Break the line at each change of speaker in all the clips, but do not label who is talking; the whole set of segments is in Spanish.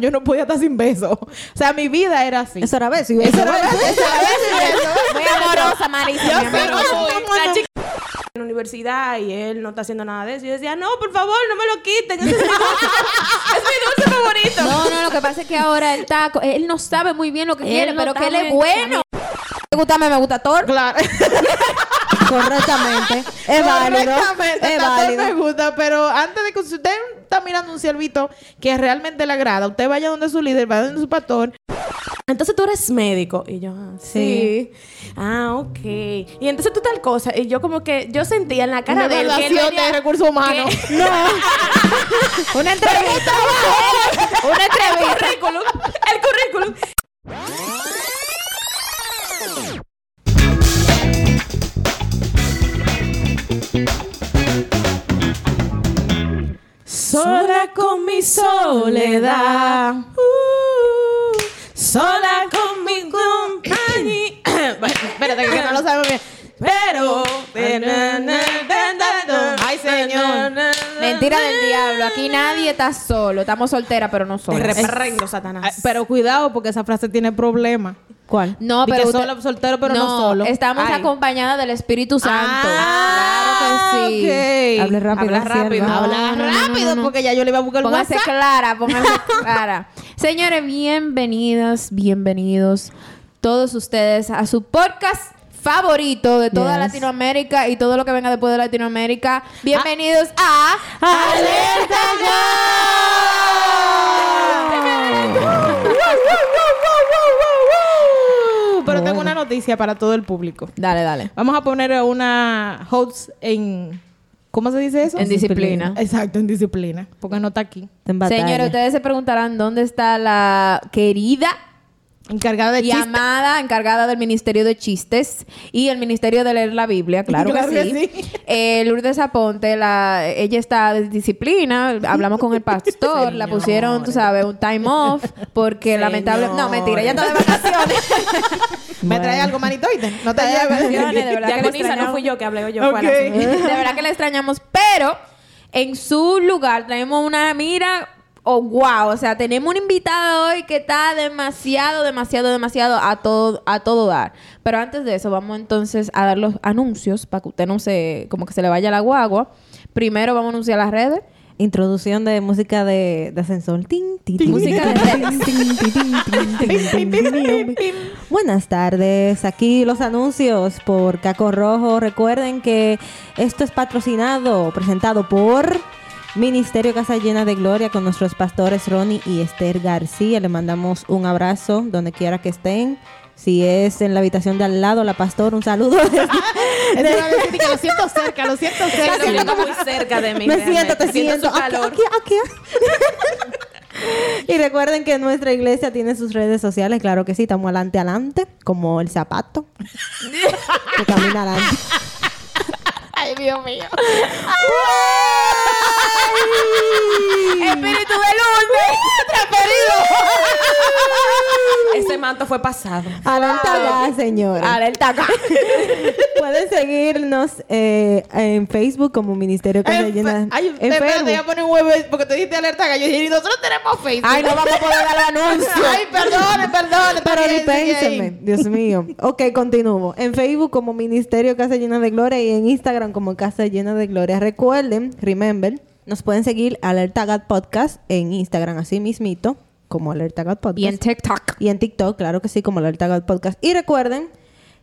yo no podía estar sin beso. O sea, mi vida era así.
Eso era beso. y
Eso
beso.
era beso, eso era beso y beso.
Muy amorosa, Marisa. mi amor.
pero
Muy-
muy-
en la universidad y él no está haciendo nada de eso. Y yo decía, no, por favor, no me lo quiten. Ese es mi dulce, es mi dulce favorito.
No, no, lo que pasa es que ahora él está, él no sabe muy bien lo que
Él
quiere,
no
pero que él es bueno. Me gusta, me gusta Thor.
Claro.
Correctamente. Es válido.
Correctamente,
Es
todo me
válido.
gusta, pero antes de que si usted está mirando un ciervito que realmente le agrada, usted vaya donde su líder, vaya donde su pastor.
Entonces tú eres médico. Y yo, ah, sí. Ah, ok. Y entonces tú tal cosa. Y yo como que, yo sentía en la cara de él que él
evaluación
venía-
de recursos humanos.
que-
Una entrevista. Una
el
entrevista.
currículum. El currículum. Sola con mi soledad. Uh, sola con mi compañía.
Bueno, espérate, que no lo sabemos bien.
Pero.
Ay, señor.
Mentira del diablo. Aquí nadie está solo. Estamos solteras, pero no
El
solas.
reprendo,
Ay,
Satanás.
Pero cuidado, porque esa frase tiene problema.
¿Cuál?
No,
Di
pero
que
usted-
solo, soltero, pero no, solo.
Estamos
Ay.
acompañadas del Espíritu Santo.
Ah,
claro que sí.
ok.
Hable rápido.
Habla
sierva.
rápido.
Habla
No, no, no,
rápido,
no, no.
porque ya yo le iba a buscar el
Póngase
WhatsApp.
clara, póngase clara. Señores, bienvenidas, bienvenidos todos ustedes a su podcast favorito de toda
Yes.
Latinoamérica y todo lo que venga después de Latinoamérica. Bienvenidos a Alerta
Pero tengo una noticia para todo el público.
Dale, dale.
Vamos a poner a una host en... ¿Cómo se dice eso?
En disciplina.
Exacto, en disciplina. Porque no está aquí.
Está en batalla.
Señores, ustedes se preguntarán dónde está la querida
Encargada de chistes.
amada encargada del Ministerio de Chistes y el Ministerio de leer la Biblia, claro,
Claro
que
que
sí.
sí.
Eh, Lourdes Aponte, la, ella está de disciplina, hablamos con el pastor, la pusieron, tú sabes, un time off, porque lamentable... No, mentira, ella está de vacaciones.
¿Me trae algo, manito? ¿oíste? No te lleves.
vacaciones, de verdad que le
Diaconisa, no fui yo que hablé yo.
Ok.
fuera.
De verdad que la extrañamos, pero en su lugar traemos una mira, oh, wow, o sea, tenemos un invitado hoy que está demasiado, demasiado, demasiado a todo, a todo dar. Pero antes de eso, vamos entonces a dar los anuncios para que usted no se, como que se le vaya la guagua. Primero vamos a anunciar las redes.
Introducción de música de, de ascensor.
Música de
Buenas tardes. Aquí los anuncios por Caco Rojo. Recuerden que esto es patrocinado, presentado por... Ministerio Casa Llena de Gloria con nuestros pastores Ronnie y Esther García. Le mandamos un abrazo donde quiera que estén. Si es en la habitación de al lado, la pastor, un saludo.
A decir que lo siento cerca, lo siento cerca.
Lo siento muy cerca de mí.
Me
realmente.
siento, te siento.
su
Aquí,
calor.
aquí, aquí. y recuerden que nuestra iglesia tiene sus redes sociales. Claro que sí, estamos adelante, adelante. Como el zapato. que camina adelante.
Ay, Dios mío.
Espíritu de Lourdes.
Ese manto fue pasado.
Alerta ya, señora.
Alerta acá.
Pueden seguirnos eh, en Facebook como Ministerio Casa
En
Llena.
Ay,
en
espérate, voy a poner un huevo porque te diste alerta gallo y nosotros tenemos Facebook.
Ay, no vamos a poder dar el anuncio.
Ay, perdone, perdone.
Pero
ahí.
dispénsenme, Dios mío. Ok, continúo. En Facebook como Ministerio Casa Llena de Gloria y en Instagram como Casa Llena de Gloria. Recuerden, remember, nos pueden seguir Alerta Podcast en Instagram así mismito como Alerta Podcast.
Y en TikTok.
Y en TikTok, claro que sí, como Alerta Podcast. Y recuerden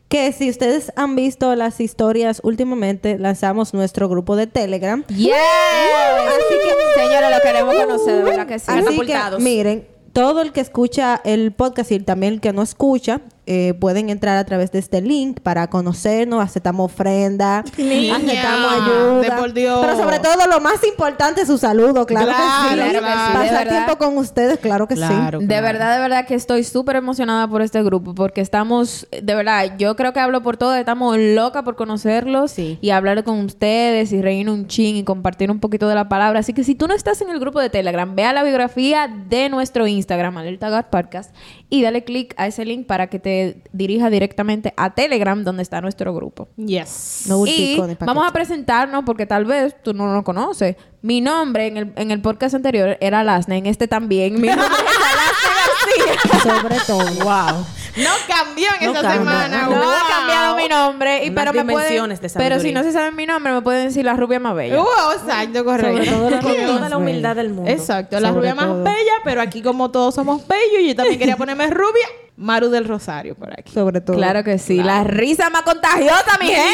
que si ustedes han visto las historias últimamente, lanzamos nuestro grupo de Telegram.
Yes. Así que, señores, lo queremos conocer, verdad que sí.
Así que, miren, todo el que escucha el podcast y también el que no escucha, eh, pueden entrar a través de este link para conocernos, aceptamos ofrenda,
Niña,
aceptamos ayuda.
de por Dios.
Pero sobre todo, lo más importante es su saludo, claro,
Claro,
que sí.
claro
Pasar
verdad.
tiempo con ustedes, claro que
Claro.
sí.
De verdad, de verdad que estoy súper emocionada por este grupo porque estamos, de verdad, yo creo que hablo por todos, estamos locas por conocerlos
Sí.
y hablar con ustedes y reír un chin y compartir un poquito de la palabra. Así que si tú no estás en el grupo de Telegram, vea la biografía de nuestro Instagram, Alerta God Podcast, y dale click a ese link para que te dirija directamente a Telegram, donde está nuestro grupo.
Yes.
No
Y vamos a presentarnos porque tal vez tú no lo conoces. Mi nombre en el, en el podcast anterior era Lasne, en este también. Mi nombre es García.
Sobre todo.
Wow. No cambió en
No
esa
cambia.
semana.
No
wow.
he cambiado mi nombre, y,
Unas
pero me pueden, Pero si no se sabe mi nombre, me pueden decir la rubia más bella.
Wow, exacto, correcto.
Sobre todo la
Con
rubia
toda la humildad del mundo.
Exacto, la
Sobre
rubia más bella, pero aquí como todos somos bellos, yo también quería ponerme rubia, Maru del Rosario por aquí.
Sobre todo.
Claro que sí. La risa más contagiosa, mi gente.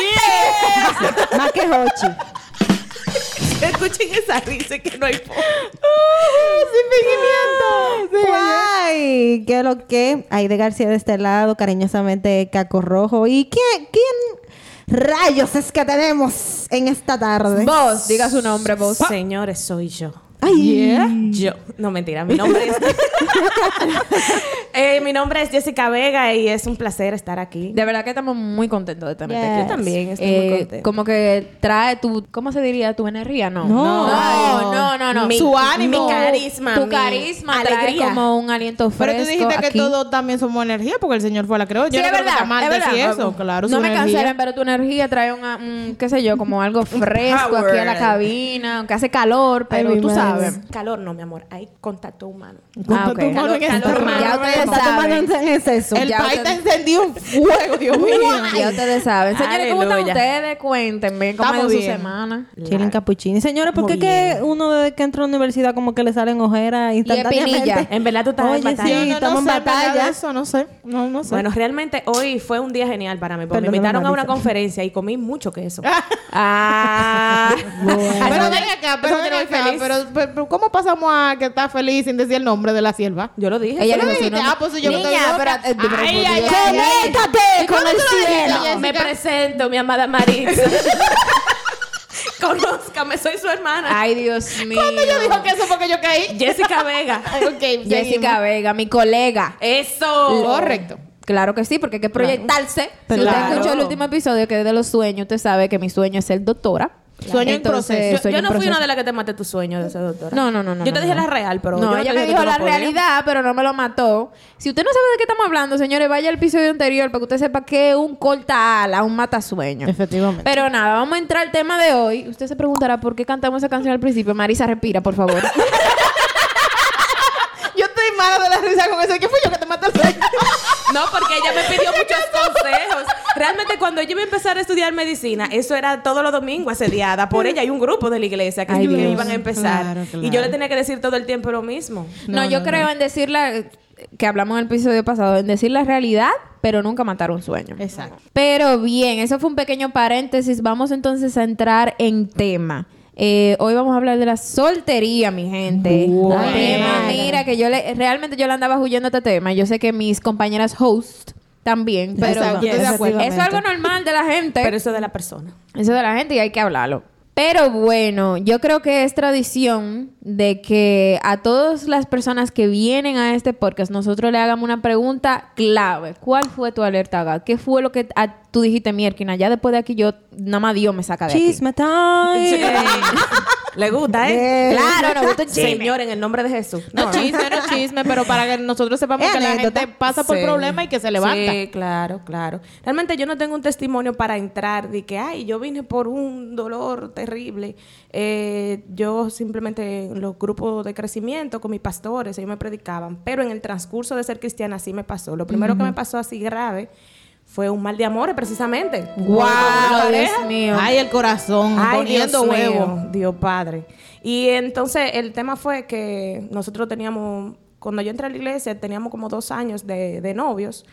Más que Hochi.
Escuchen esa risa que no hay forma.
¡Sin fingimiento!
Guay, ¿qué lo que? Aide García de este lado, cariñosamente Caco Rojo. ¿Y quién, quién rayos es que tenemos en esta tarde?
Vos, diga su nombre, vos.
Señores, soy yo.
Ay,
Yo. No, mentira. Mi nombre es... Eh, mi nombre es Jessica Vega y es un placer estar aquí.
De verdad que estamos muy contentos de tenerte
Yes.
aquí.
Yo también estoy
Eh,
muy contenta.
Como que trae tu, ¿cómo se diría? Tu energía, ¿no?
No.
no, no, no. no.
Mi-
Su ánimo.
mi carisma,
Tu
mi
carisma trae como un aliento fresco
Pero tú dijiste que todos también somos energía porque el Señor fue la creó. Yo
Sí,
no
es
creo que
verdad,
está mal
es verdad.
decir eso, claro.
no me
energía.
cancelen, pero tu energía trae una, un, qué sé yo, como algo fresco aquí a la cabina, aunque hace calor, pero
mi
tú sabes.
Calor no, mi amor. Hay contacto humano.
Ah, ok.
tu mano en
Calor,
esta
calor,
mano.
Ya ustedes saben.
en exceso.
El
Ya
país está encendido en fuego, Dios mío.
Ya ustedes saben. Señores, ¿cómo están ustedes? Cuéntenme cómo ido su semana.
Chilling Capuchini. Señores, ¿por qué que uno desde que entra a la universidad como que le salen ojeras instantáneamente?
espinilla.
En verdad tú estás en batalla.
sí, estamos
no
en batalla.
Eso no sé. No, no sé.
Bueno, realmente hoy fue un día genial para mí, porque me invitaron a una conferencia y comí mucho queso.
Ah.
pero
Eso
ven acá, pero
eso
ven acá, pero, pero- ¿cómo pasamos a que está feliz sin decir el nombre de la sierva?
Yo lo dije.
Ella
¿Tú lo dijiste? Ah, pues yo no
Niña,
loca.
pero- eh,
Ay.
¡Conéctate
¿Y
con el cielo!
Me presento, mi amada Maritza. Conózcame, soy su hermana.
Ay, Dios mío.
¿Cuándo yo dijo que eso fue que yo caí?
Jessica Vega.
ok,
Jessica. Vega, mi colega.
Eso.
Correcto.
Claro que sí, porque hay que proyectarse.
Pero
si usted
claro.
escuchó el último episodio que es de los sueños, usted sabe que mi sueño es ser doctora.
Sueño en proceso.
Yo, no fui
proceso.
una de las que te maté tu sueño de ser doctora.
No, no, no, no.
Yo te
no,
dije
no.
la real, pero.
No,
yo
ella me dijo la realidad, pero no me lo mató. Si usted no sabe de qué estamos hablando, señores, vaya al episodio anterior para que usted sepa que es un corta ala, un matasueño.
Efectivamente.
Pero nada, vamos a entrar al tema de hoy. Usted se preguntará por qué cantamos esa canción al principio. Marisa, respira, por favor.
Yo estoy mala de la risa con eso. ¿Qué fue yo que te maté el sueño?
No, porque ella me pidió muchos consejos. Realmente, cuando yo iba a empezar a estudiar medicina, eso era todos los domingos asediada por ella y un grupo de la iglesia que,
Ay,
que iban a empezar.
Claro, claro.
Y yo le tenía que decir todo el tiempo lo mismo.
no, yo creo en decir la... Que hablamos en el episodio pasado, en decir la realidad, pero nunca matar un sueño.
Exacto.
Pero bien, eso fue un pequeño paréntesis. Vamos entonces a entrar en tema. Eh, hoy vamos a hablar de la soltería, mi gente. Tema, mira, que yo le, realmente yo le andaba huyendo a este tema. Yo sé que mis compañeras host también, pero
Exacto, estoy de acuerdo.
eso es algo normal de la gente.
Pero eso de la persona.
Eso de la gente y hay que hablarlo. Pero bueno, yo creo que es tradición de que a todas las personas que vienen a este podcast nosotros le hagamos una pregunta clave. ¿Cuál fue tu alerta GAD? ¿Qué fue lo que a- tú dijiste, Mierkina? Ya después de aquí yo, nada más Dios me saca de aquí.
Chisme time.
Le gusta, ¿eh?
Claro, nos gusta el chisme.
Señor, en el nombre de Jesús.
No chisme, no chisme, pero para que nosotros sepamos
Es
que la
anécdota.
gente pasa por
Sí.
problemas y que se levanta.
Sí, claro, claro. Realmente yo no tengo un testimonio para entrar de que, ay, yo vine por un dolor terrible. Eh, yo simplemente en los grupos de crecimiento con mis pastores, ellos me predicaban. Pero en el transcurso de ser cristiana sí me pasó. Lo primero que me pasó así grave fue un mal de amores, precisamente.
Mío.
Ay, el corazón,
Ay,
poniendo
Dios
huevo.
mío, Dios Padre. Y entonces el tema fue que nosotros teníamos, cuando yo entré a la iglesia, teníamos como dos años de, de novios.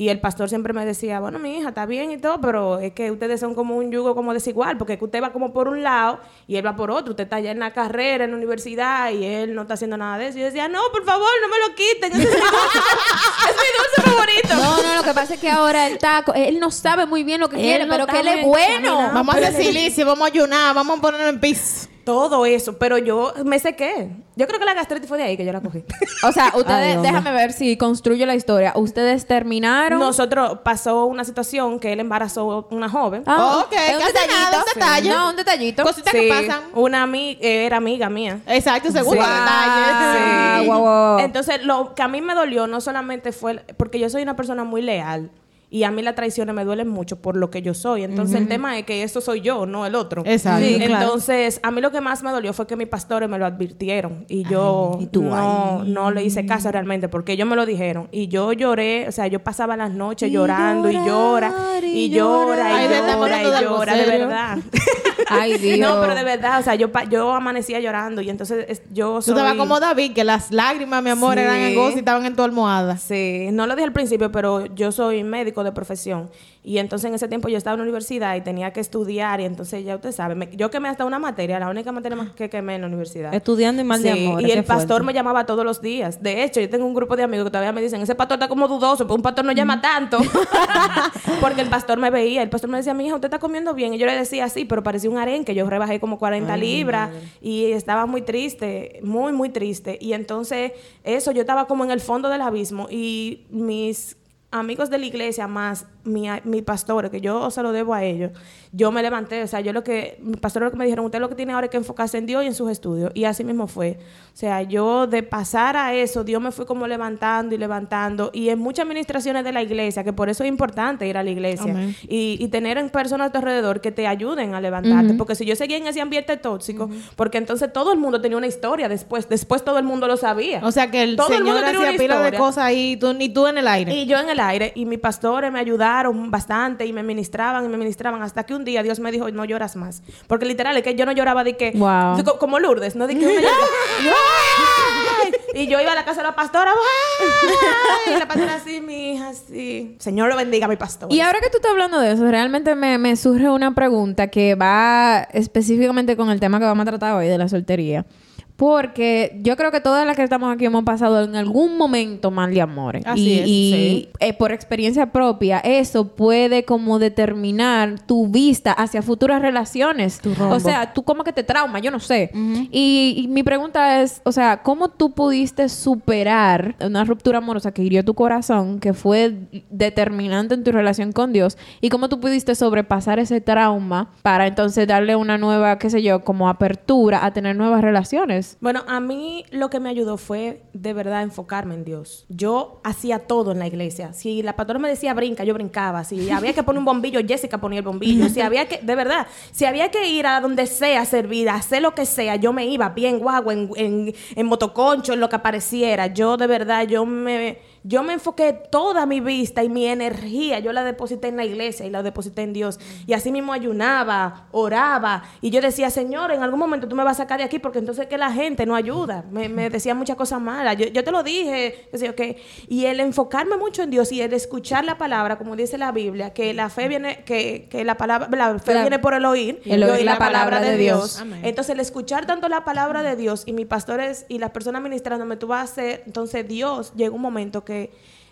Y el pastor siempre me decía, bueno, mi hija, está bien y todo, pero es que ustedes son como un yugo como desigual, porque que usted va como por un lado y él va por otro. Usted está ya en la carrera, en la universidad, y él no está haciendo nada de eso. Y yo decía, no, por favor, no me lo quiten. Ese es mi dulce, es mi dulce favorito.
No, no, lo que pasa es que ahora él está, él no sabe muy bien lo que
Él
quiere,
no
pero que él es bueno.
Vamos a hacer silicio, vamos a ayunar, vamos a ponerlo en pis.
Todo eso, pero yo me sequé. Yo creo que la gastritis fue de ahí que yo la cogí.
O sea, ustedes,
Ay,
déjame ver si construyo la historia. Ustedes terminaron.
Nosotros pasó una situación que él embarazó una joven.
Ah,
Ok,
es un detallito.
un detalle.
No, un detallito.
Cositas que pasan.
Una ami- eh, era amiga mía.
Exacto, segundo
Sí.
detalle.
Ah,
Sí.
guau, guau.
Entonces, lo que a mí me dolió no solamente fue el- porque yo soy una persona muy leal y a mí las traiciones me duelen mucho por lo que yo soy. Entonces, el tema es que eso soy yo, no el otro.
Exacto.
Sí, claro.
Entonces, a mí lo que más me dolió fue que mis pastores me lo advirtieron y yo
y tú
no, no le hice caso realmente porque ellos me lo dijeron y yo lloré, o sea, yo pasaba las noches
Y
llorando y llora y
y
llora y llora y llora de verdad.
Ay, Dios.
No, pero de verdad, o sea, yo, yo amanecía llorando y entonces es- yo
Tú
soy...
estabas como David, que las lágrimas, mi amor,
Sí.
eran en gozo y estaban en tu almohada.
Sí, no lo dije al principio, pero yo soy médico de profesión. Y entonces en ese tiempo yo estaba en la universidad y tenía que estudiar. Y entonces ya usted sabe, me- yo quemé hasta una materia, la única materia más que quemé en la universidad.
Estudiando y mal de amor.
Y el pastor me llamaba todos los días. De hecho, yo tengo un grupo de amigos que todavía me dicen, ese pastor está como dudoso, pero un pastor no llama tanto. Porque el pastor me veía, el pastor me decía, mi hija, usted está comiendo bien. Y yo le decía, sí, pero parecía un arenque. Yo rebajé como 40 libras y estaba muy triste, muy, muy triste. Y entonces, eso, yo estaba como en el fondo del abismo y mis amigos de la iglesia más mi, mi pastor, que yo se lo debo a ellos, yo me levanté, o sea, yo lo que, mi pastor lo que me dijeron, usted lo que tiene ahora es que enfocarse en Dios y en sus estudios, y así mismo fue. O sea, yo de pasar a eso, Dios me fue como levantando y levantando, y en muchas administraciones de la iglesia, que por eso es importante ir a la iglesia, y, y tener en personas a tu alrededor que te ayuden a levantarte, porque si yo seguía en ese ambiente tóxico, porque entonces todo el mundo tenía una historia después, después todo el mundo lo sabía.
O sea que el
Todo el
Señor
mundo tenía
hacía
una
pila de cosas ahí, tú, ni tú en el aire.
Y yo en el aire, y mis pastores me ayudaron bastante y me ministraban y me ministraban hasta que un día Dios me dijo, no lloras más. Porque literal es que yo no lloraba de que,
Wow.
como Lourdes, no de que. Y yo iba a la casa de la pastora, ¡ay! y la pastora así, mi hija, así. Señor lo bendiga mi pastor.
Y ahora que tú estás hablando de eso, realmente me, me surge una pregunta que va específicamente con el tema que vamos a tratar hoy de la soltería. Porque yo creo que todas las que estamos aquí hemos pasado en algún momento mal de amores.
Así
y
es,
y,
sí.
eh, por experiencia propia, eso puede como determinar tu vista hacia futuras relaciones. O sea, tú como que te trauma, yo no sé. y, y mi pregunta es, o sea, ¿cómo tú pudiste superar una ruptura amorosa que hirió tu corazón, que fue determinante en tu relación con Dios? ¿Y cómo tú pudiste sobrepasar ese trauma para entonces darle una nueva, qué sé yo, como apertura a tener nuevas relaciones?
Bueno, a mí lo que me ayudó fue de verdad enfocarme en Dios. Yo hacía todo en la iglesia. Si la pastora me decía brinca, yo brincaba. Si había que poner un bombillo, Jessica ponía el bombillo. Si había que, de verdad, si había que ir a donde sea servir, hacer lo que sea, yo me iba bien guagua, en, en, en motoconcho, en lo que apareciera. Yo de verdad, yo me, yo me enfoqué toda mi vista y mi energía, yo la deposité en la iglesia y la deposité en Dios. Y así mismo ayunaba, oraba. Y yo decía, Señor, en algún momento tú me vas a sacar de aquí porque entonces que la gente no ayuda. Me, me decía muchas cosas malas. Yo, yo te lo dije. yo. Y el enfocarme mucho en Dios y el escuchar la palabra, como dice la Biblia, que la fe viene, que, que la palabra, la fe
La-
viene por el oír,
el
y
oír la palabra de Dios.
Amén.
Entonces, el escuchar tanto la palabra de Dios y mis pastores y las personas ministrándome, tú vas a hacer. Entonces, Dios llegó un momento que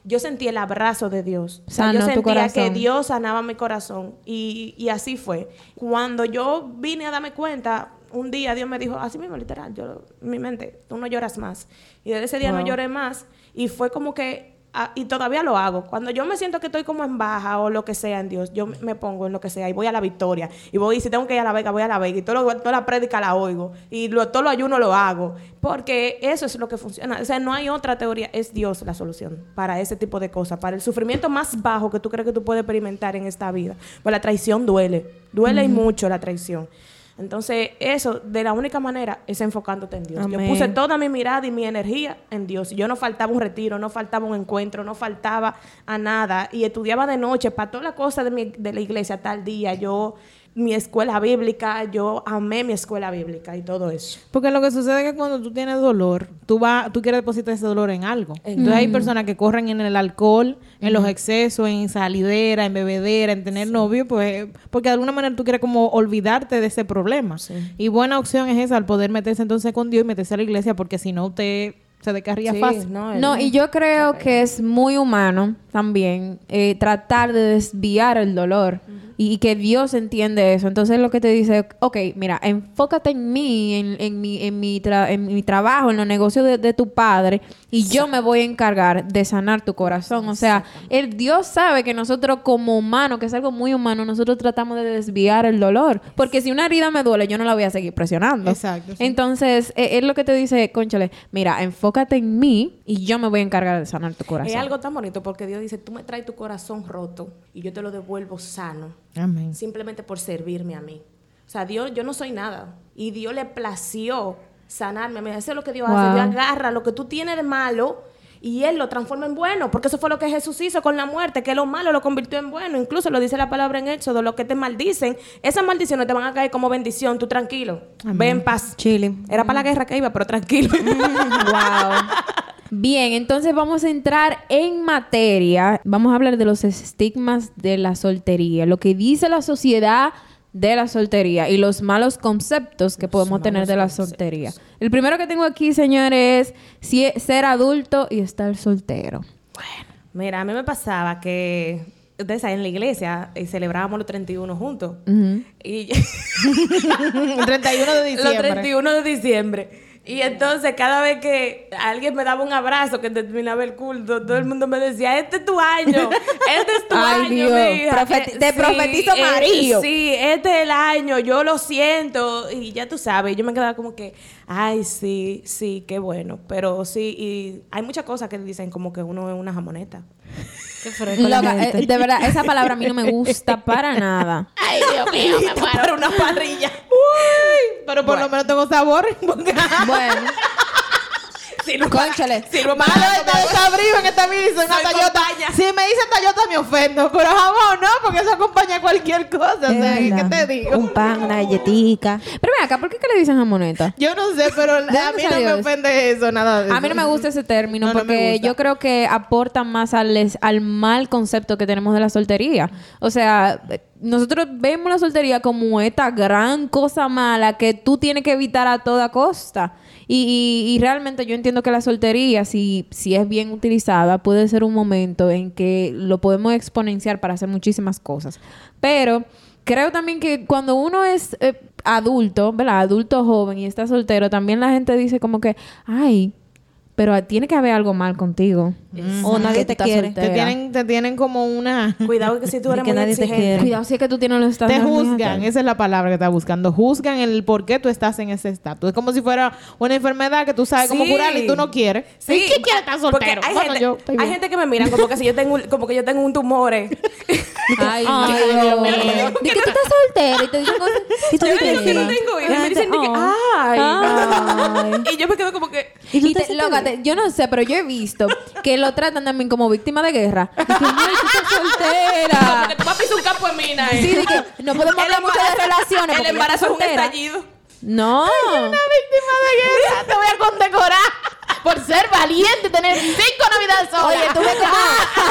yo sentí el abrazo de Dios. O sea,
Sanó
yo sentía que Dios sanaba mi corazón. Y, y así fue. Cuando yo vine a darme cuenta, un día Dios me dijo, así mismo, literal, yo, mi mente, tú no lloras más. Y desde ese día no lloré más. Y fue como que. Ah, y todavía lo hago. Cuando yo me siento que estoy como en baja o lo que sea en Dios, yo me- me pongo en lo que sea y voy a la victoria. Y voy, y si tengo que ir a la vega, voy a la vega. Y todo lo- toda la prédica la oigo. Y lo, todo lo ayuno lo hago. Porque eso es lo que funciona. O sea, no hay otra teoría. Es Dios la solución para ese tipo de cosas. Para el sufrimiento más bajo que tú crees que tú puedes experimentar en esta vida. Pues la traición duele. Duele y mucho la traición. Entonces, eso, de la única manera, es enfocándote en Dios.
Amén.
Yo puse toda mi mirada y mi energía en Dios. Yo no faltaba un retiro, no faltaba un encuentro, no faltaba a nada. Y estudiaba de noche para toda la cosa de, mi- de la iglesia tal día. Yo, mi escuela bíblica, yo amé mi escuela bíblica y todo eso.
Porque lo que sucede es que cuando tú tienes dolor, tú vas, tú quieres depositar ese dolor en algo. Entonces hay personas que corren en el alcohol, en los excesos, en salidera, en bebedera, en tener novio, pues, porque de alguna manera tú quieres como olvidarte de ese problema. Y buena opción es esa, al poder meterse entonces con Dios y meterse a la iglesia, porque si no usted se descarría
Sí,
fácil.
no,
No, y yo creo que es muy humano también eh, tratar de desviar el dolor. Y, y que Dios entiende eso. Entonces lo que te dice, ok, mira, enfócate en mí, en, en mi, en, mi tra- en mi trabajo, en los negocios de, de tu padre, y yo me voy a encargar de sanar tu corazón. O sea, el Dios sabe que nosotros como humanos, que es algo muy humano, nosotros tratamos de desviar el dolor. Porque si una herida me duele, yo no la voy a seguir presionando.
Exacto, sí.
Entonces, eh, es lo que te dice, conchale, mira, enfócate en mí y yo me voy a encargar de sanar tu corazón.
Es algo tan bonito porque Dios dice, tú me traes tu corazón roto y yo te lo devuelvo sano,
Amén.
simplemente por servirme a mí. O sea, Dios, yo no soy nada. Y Dios le plació sanarme. Eso es lo que Dios
Wow.
hace. Dios agarra lo que tú tienes de malo y Él lo transforma en bueno. Porque eso fue lo que Jesús hizo con la muerte, que lo malo lo convirtió en bueno. Incluso lo dice la palabra en Éxodo, lo que te maldicen, esas maldiciones te van a caer como bendición. Tú tranquilo. Ve en paz.
Chile.
Era para la guerra que iba, pero tranquilo.
wow. Bien, entonces vamos a entrar en materia. Vamos a hablar de los estigmas de la soltería, lo que dice la sociedad de la soltería y los malos conceptos que podemos tener de la soltería. El primero que tengo aquí, señores, es si- ser adulto y estar soltero.
Mira, a mí me pasaba que ustedes saben, en la iglesia eh, celebrábamos los 31 juntos. Y
El 31 de
los
diciembre.
31 de diciembre. Y entonces cada vez que alguien me daba un abrazo que terminaba el culto, todo el mundo me decía, este es tu año, este es tu
Ay,
año,
Dios.
mija".
Profeti-
Eh,
te profetizo
eh,
amarillo.
sí, este es el año, yo lo siento. Y ya tú sabes, yo me quedaba como que, ay, sí, sí, qué bueno. Pero sí, y hay muchas cosas que dicen como que uno es una jamoneta.
Loca, eh, de verdad, esa palabra a mí no me gusta para nada.
Ay, Dios mío, me muero una parrilla.
Pero por lo menos tengo sabor.
Bueno,
Sirvo
Cónchale.
Sirvo
Malo
para
desabrido dice una
Soy
Toyota.
compañía.
Si me dicen Toyota me ofendo, pero jamón no, porque eso acompaña cualquier cosa. O sea, ¿qué te digo?
Un pan, una galletica.
pero ven acá, ¿por qué que le dicen jamoneta?
Yo no sé, pero a mí no me ofende eso, nada de eso.
A mí no me gusta ese término
No,
porque yo creo que aporta más al, mal concepto que tenemos de la soltería. O sea, nosotros vemos la soltería como esta gran cosa mala que tú tienes que evitar a toda costa. Y, y- y realmente yo entiendo que la soltería, si, si es bien utilizada, puede ser un momento en que lo podemos exponenciar para hacer muchísimas cosas. Pero creo también que cuando uno es eh, adulto, ¿verdad? Adulto joven y está soltero, también la gente dice como que, ay, pero tiene que haber algo mal contigo.
O nadie te quiere.
soltera.
Te tienen, te tienen como una...
Cuidado que si tú eres
que
muy
nadie te
exigente.
quiere.
Cuidado si es que tú tienes los
Te
estándares. muy
juzgan, esa es la palabra que estás buscando. Juzgan el por qué tú estás en ese estatus. Es como si fuera una enfermedad que tú sabes cómo
Sí.
curar y tú no quieres.
Sí,
¿Y ¿Quién quiere estar
porque
soltero?
Hay,
Bueno,
gente,
yo estoy
hay
bien.
gente que me miran como que si yo tengo un, como que yo tengo un tumor.
Ay,
Ay.
Di que tú estás soltera y te dicen cosas.
Y tú
Yo
te
digo que no tengo hijos. Y me dicen de que, ay.
Ay.
Y yo me quedo como que,
¿Y tú
Y
te
te- loca, yo no sé, pero yo he visto que lo tratan también como víctima de guerra. Y que, ay, tú estás soltera.
porque tú vas a pisar un campo de mina. eh.
Sí, de que no podemos
El
hablar mucho de relaciones. porque
El embarazo es un estallido.
No.
Una víctima de guerra. Te voy a condecorar por ser valiente y tener cinco navidades solas.
Oye, tú ves como...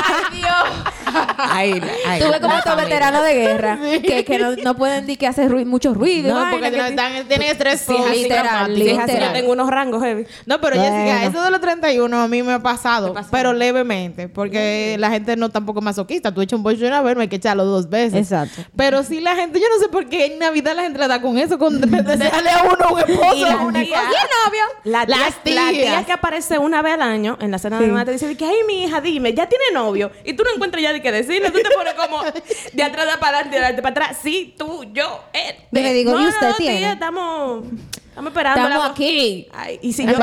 Ay, Dios.
Ay, ay,
Tú ves como
la
estos veteranos de guerra que, que no, no pueden decir que hace ruido, mucho ruido. y
No, porque
que
no están, tienen estrés
Sí, literal,
yo tengo unos rangos heavy.
No, pero
Bueno.
Jessica, eso de los 31 a mí me ha pasado, pero levemente, porque la gente no tampoco es masoquista. Tú echas un bollo una vez, no hay que echarlo dos veces.
Exacto.
Pero sí la gente, yo no sé por qué en Navidad la gente le da con eso, con desearle a uno un esposo
Y la
una
tía-
cosa.
novio?
La tía,
Las
la tía
tías.
Que aparece una vez al año en la cena de Navidad te dice que, ay, mi hija, dime, ya tiene novio. Y tú no encuentras ya de qué decirle. Tú te pones como de atrás de para adelante, de adelante para atrás. Sí, tú, yo, él.
Le digo,
no,
¿y
no,
usted
no,
tiene?
tía, estamos, estamos esperando.
Estamos
la-
aquí.
Ay, y si, yo,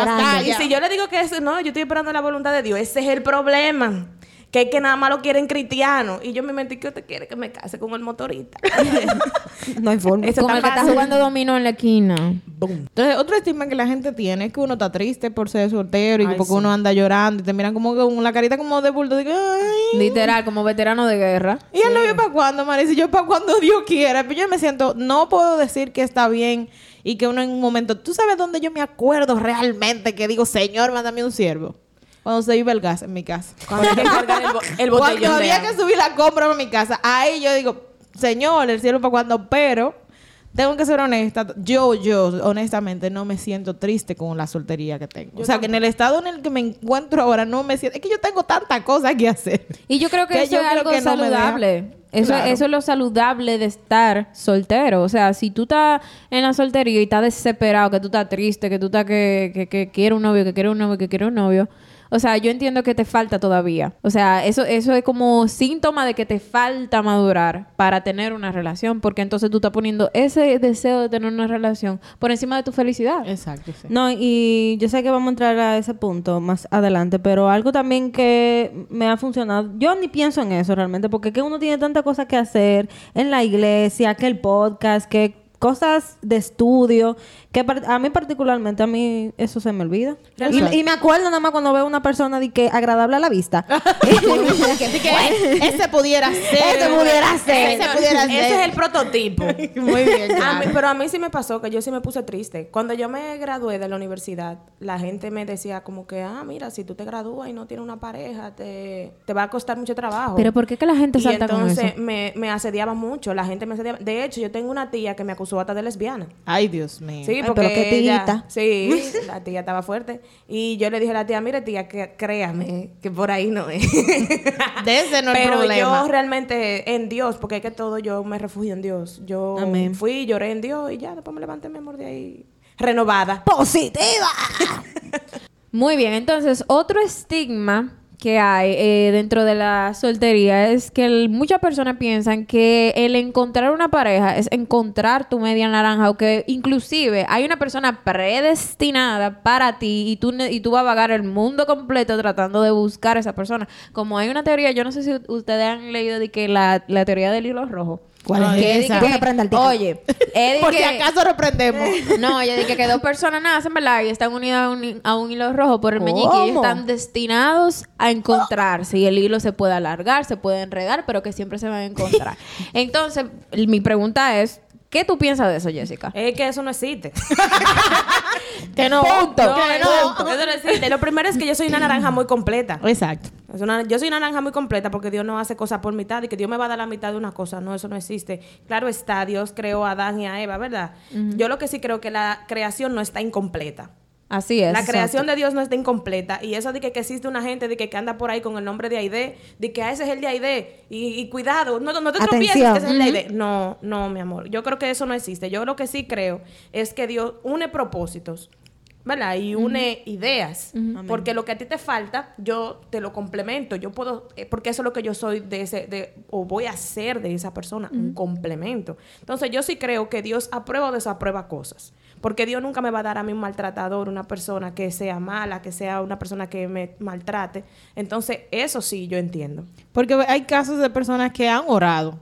y si yo le digo que es, no, yo estoy esperando la voluntad de Dios, ese es el problema. Que es que nada más lo quieren cristianos. Y yo me metí que usted quiere que me case con el motorista.
No hay forma.
Eso
Como
está
el que está jugando dominó en la esquina.
Entonces, otro estigma que la gente tiene es que uno está triste por ser soltero y que
Ay,
porque
sí.
uno anda llorando y te miran como que con la carita como de bulto. Ay.
Literal, como veterano de guerra.
¿Y el novio para cuándo, Marisa? Y yo para cuando Dios quiera. Pero yo me siento, no puedo decir que está bien y que uno en un momento, ¿tú sabes dónde yo me acuerdo realmente que digo, Señor, mándame un siervo? Cuando se iba el gas en mi casa.
Cuando hay que cargar el, bo- el
Cuando
botellón de
había que subir la compra a mi casa, ahí yo digo, Señor, el cielo para cuando, pero tengo que ser honesta, yo, yo, honestamente, no me siento triste con la soltería que tengo. o sea, que en el estado en el que me encuentro ahora no me siento, es que yo tengo tantas cosas que hacer.
Y yo creo que,
Que
eso es algo
que no
saludable. Eso,
Claro.
eso es lo saludable de estar soltero. O sea, si tú estás en la soltería y estás desesperado, que tú estás triste, que tú estás que, que, que quieres un novio, que quieres un novio, que quieres un novio. O sea, yo entiendo que te falta todavía. O sea, eso, eso es como síntoma de que te falta madurar para tener una relación. Porque entonces tú estás poniendo ese deseo de tener una relación por encima de tu felicidad.
Exacto, sí.
No, y yo sé que vamos a entrar a ese punto más adelante, pero algo también que me ha funcionado, yo ni pienso en eso realmente, porque es que uno tiene tantas cosas que hacer en la iglesia, que el podcast, que cosas de estudio, que a mí particularmente, a mí eso se me olvida. Y, y me acuerdo nada más cuando veo una persona de que agradable a la vista.
Ese pudiera ser.
Ese pudiera ser.
Ese pudiera ser.
Ese es el prototipo.
Muy bien,
A mí- pero a mí sí me pasó que yo sí me puse triste. Cuando yo me gradué de la universidad, la gente me decía como que, ah, mira, si tú te gradúas y no tienes una pareja, te, te va a costar mucho trabajo.
Pero ¿por qué que la gente
y
salta con
entonces
eso?
me, me asediaba mucho, la gente me asediaba. De hecho, yo tengo una tía que me acusó hasta de lesbiana.
Ay, Dios mío.
Sí,
Ay,
porque
pero qué
ella- sí, la tía estaba fuerte. Y yo le dije a la tía, mire tía, que créame, que por ahí no es.
De ese no
Pero
problema.
yo realmente en Dios, porque es que todo yo me refugio en Dios. Yo
Amén.
fui, lloré en Dios y ya, después me levanté, mi amor, de ahí renovada.
¡Positiva!
Muy bien, entonces otro estigma que hay eh, dentro de la soltería es que muchas personas piensan que el encontrar una pareja es encontrar tu media naranja o que inclusive hay una persona predestinada para ti y tú, y tú vas a vagar el mundo completo tratando de buscar a esa persona. Como hay una teoría, yo no sé si ustedes han leído de que la, la teoría del hilo rojo.
¿Cuál es
Que
esa?
que-
Que el tico.
Oye,
Por si
que-
acaso reprendemos.
no, yo dije que dos personas nacen, ¿verdad? Y están unidas a un, a un hilo rojo por el meñique. Y están destinados a encontrarse. Y el hilo se puede alargar, se puede enredar, pero que siempre se van a encontrar. Entonces, mi pregunta es, ¿qué tú piensas de eso, Jessica?
Es que eso no existe.
que no.
Punto.
No,
Que no.
eso no existe. Lo primero es que yo soy una naranja muy completa.
Exacto.
Es una- yo soy una naranja muy completa porque Dios no hace cosas por mitad y que Dios me va a dar la mitad de una cosa. No, eso no existe. Claro está, Dios creó a Adán y a Eva, ¿verdad? Yo lo que sí creo que la creación no está incompleta.
Así es.
La creación de Dios no está incompleta. Y eso de que, que existe una gente de que, que anda por ahí con el nombre de Aide, de que a ese es el de Aide. Y, y cuidado, no, no te tropieces que ese es el de Aide. No, no, mi amor. Yo creo que eso no existe. Yo lo que sí creo es que Dios une propósitos. ¿Verdad? Y une ideas. Porque lo que a ti te falta, yo te lo complemento. Yo puedo, eh, porque eso es lo que yo soy de ese, de, o voy a ser de esa persona, un complemento. Entonces, yo sí creo que Dios aprueba o desaprueba cosas. Porque Dios nunca me va a dar a mí un maltratador, una persona que sea mala, que sea una persona que me maltrate. Entonces, eso sí yo entiendo.
Porque hay casos de personas que han orado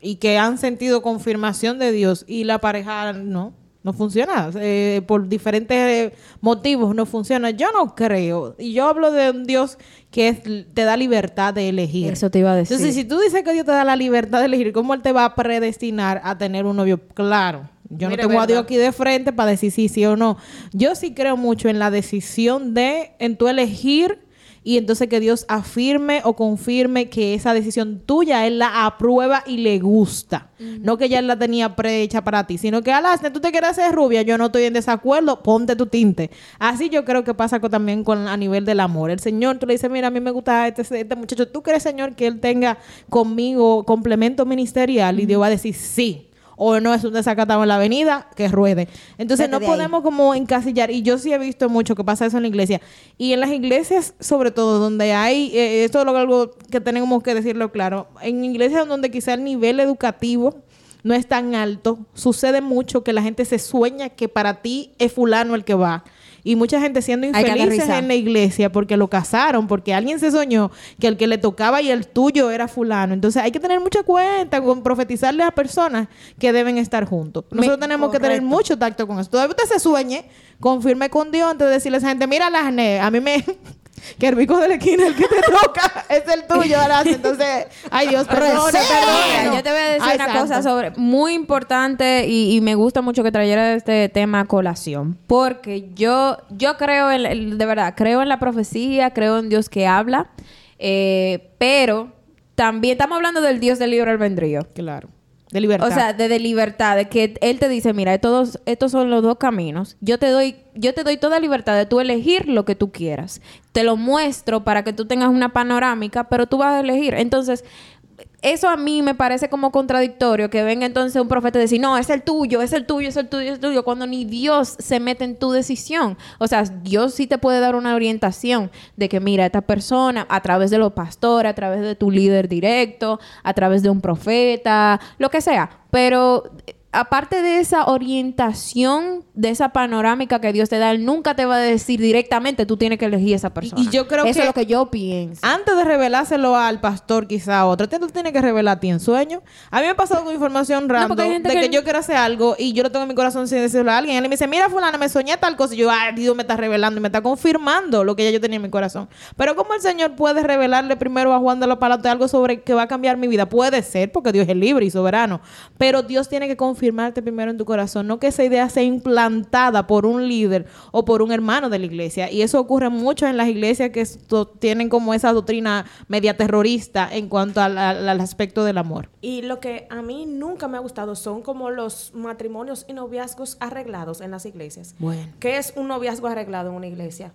y que han sentido confirmación de Dios y la pareja no, no funciona. Eh, por diferentes eh, motivos no funciona. Yo no creo. Y yo hablo de un Dios que es- te da libertad de elegir.
Eso te iba a decir.
Entonces, si tú dices que Dios te da la libertad de elegir, ¿cómo Él te va a predestinar a tener un novio? Claro. Yo no tengo a Dios aquí de frente para decir sí, sí o no. Yo sí creo mucho en la decisión de, en tu elegir y entonces que Dios afirme o confirme que esa decisión tuya Él la aprueba y le gusta. No que ya Él la tenía prehecha para ti, sino que, Alasne, tú te quieres hacer rubia, yo no estoy en desacuerdo, ponte tu tinte. Así yo creo que pasa con- también con a nivel del amor. El Señor, tú le dices, mira, a mí me gusta este, este muchacho, ¿tú crees, Señor, que Él tenga conmigo complemento ministerial? Y Dios va a decir, sí. O no es un desacatado en la avenida, que ruede. Entonces
Vete
no
ahí.
podemos como encasillar. Y yo sí he visto mucho que pasa eso en la iglesia. Y en las iglesias, sobre todo, donde hay, eh, esto es lo- algo que tenemos que decirlo claro, en iglesias donde quizá el nivel educativo no es tan alto, sucede mucho que la gente se sueña que para ti es fulano el que va. Y mucha gente siendo infelices en la iglesia porque lo casaron, porque alguien se soñó que el que le tocaba y el tuyo era fulano. Entonces hay que tener mucha cuenta con profetizarle a personas que deben estar juntos. Nosotros tenemos que tener mucho tacto con eso. Todavía usted se sueñe, confirme con Dios antes de decirle a esa gente, mira Lasne, a mí me... Que el bico de la esquina, el que te toca, es el tuyo, Alas. Entonces, ay Dios, perdone.
yo te voy a decir
Ay,
una
santo.
cosa sobre muy importante y, y me gusta mucho que trayera este tema a colación porque yo yo creo en el- de verdad creo en la profecía creo en Dios que habla eh, pero también estamos hablando del Dios del libre albedrío
Claro, de libertad.
o sea, de, de libertad, de que él te dice, mira, estos, estos son los dos caminos. Yo te doy, yo te doy toda libertad de tú elegir lo que tú quieras. Te lo muestro para que tú tengas una panorámica, pero tú vas a elegir. Entonces, eso a mí me parece como contradictorio que venga entonces un profeta y decir, no, es el tuyo, es el tuyo, es el tuyo, es el tuyo, cuando ni Dios se mete en tu decisión. O sea, Dios sí te puede dar una orientación de que, mira, esta persona, a través de los pastores, a través de tu líder directo, a través de un profeta, lo que sea. Pero aparte de esa orientación, de esa panorámica que Dios te da, Él nunca te va a decir directamente, tú tienes que elegir a esa persona.
Y yo creo
Eso
que-
es lo que yo pienso.
Antes de revelárselo al pastor, quizá a otro, tú tienes que revelar a ti en sueño. A mí me ha pasado con información random de que...
que-
yo quiero hacer algo y yo lo tengo en mi corazón sin decirlo a alguien. Él me dice, mira, fulana, me soñé tal cosa. Y yo, ay, Dios me está revelando y me está confirmando lo que ya yo tenía en mi corazón. Pero ¿cómo el Señor puede revelarle primero a Juan de los Palatos algo sobre que va a cambiar mi vida? Puede ser, porque Dios es libre y soberano. Pero Dios tiene que confirmarte primero en tu corazón, no que esa idea sea implantada por un líder o por un hermano de la iglesia. Y eso ocurre mucho en las iglesias que tienen como esa doctrina media terrorista en cuanto al, al- al aspecto del amor.
Y lo que a mí nunca me ha gustado son como los matrimonios y noviazgos arreglados en las iglesias.
Bueno.
¿Qué es un noviazgo arreglado en una iglesia?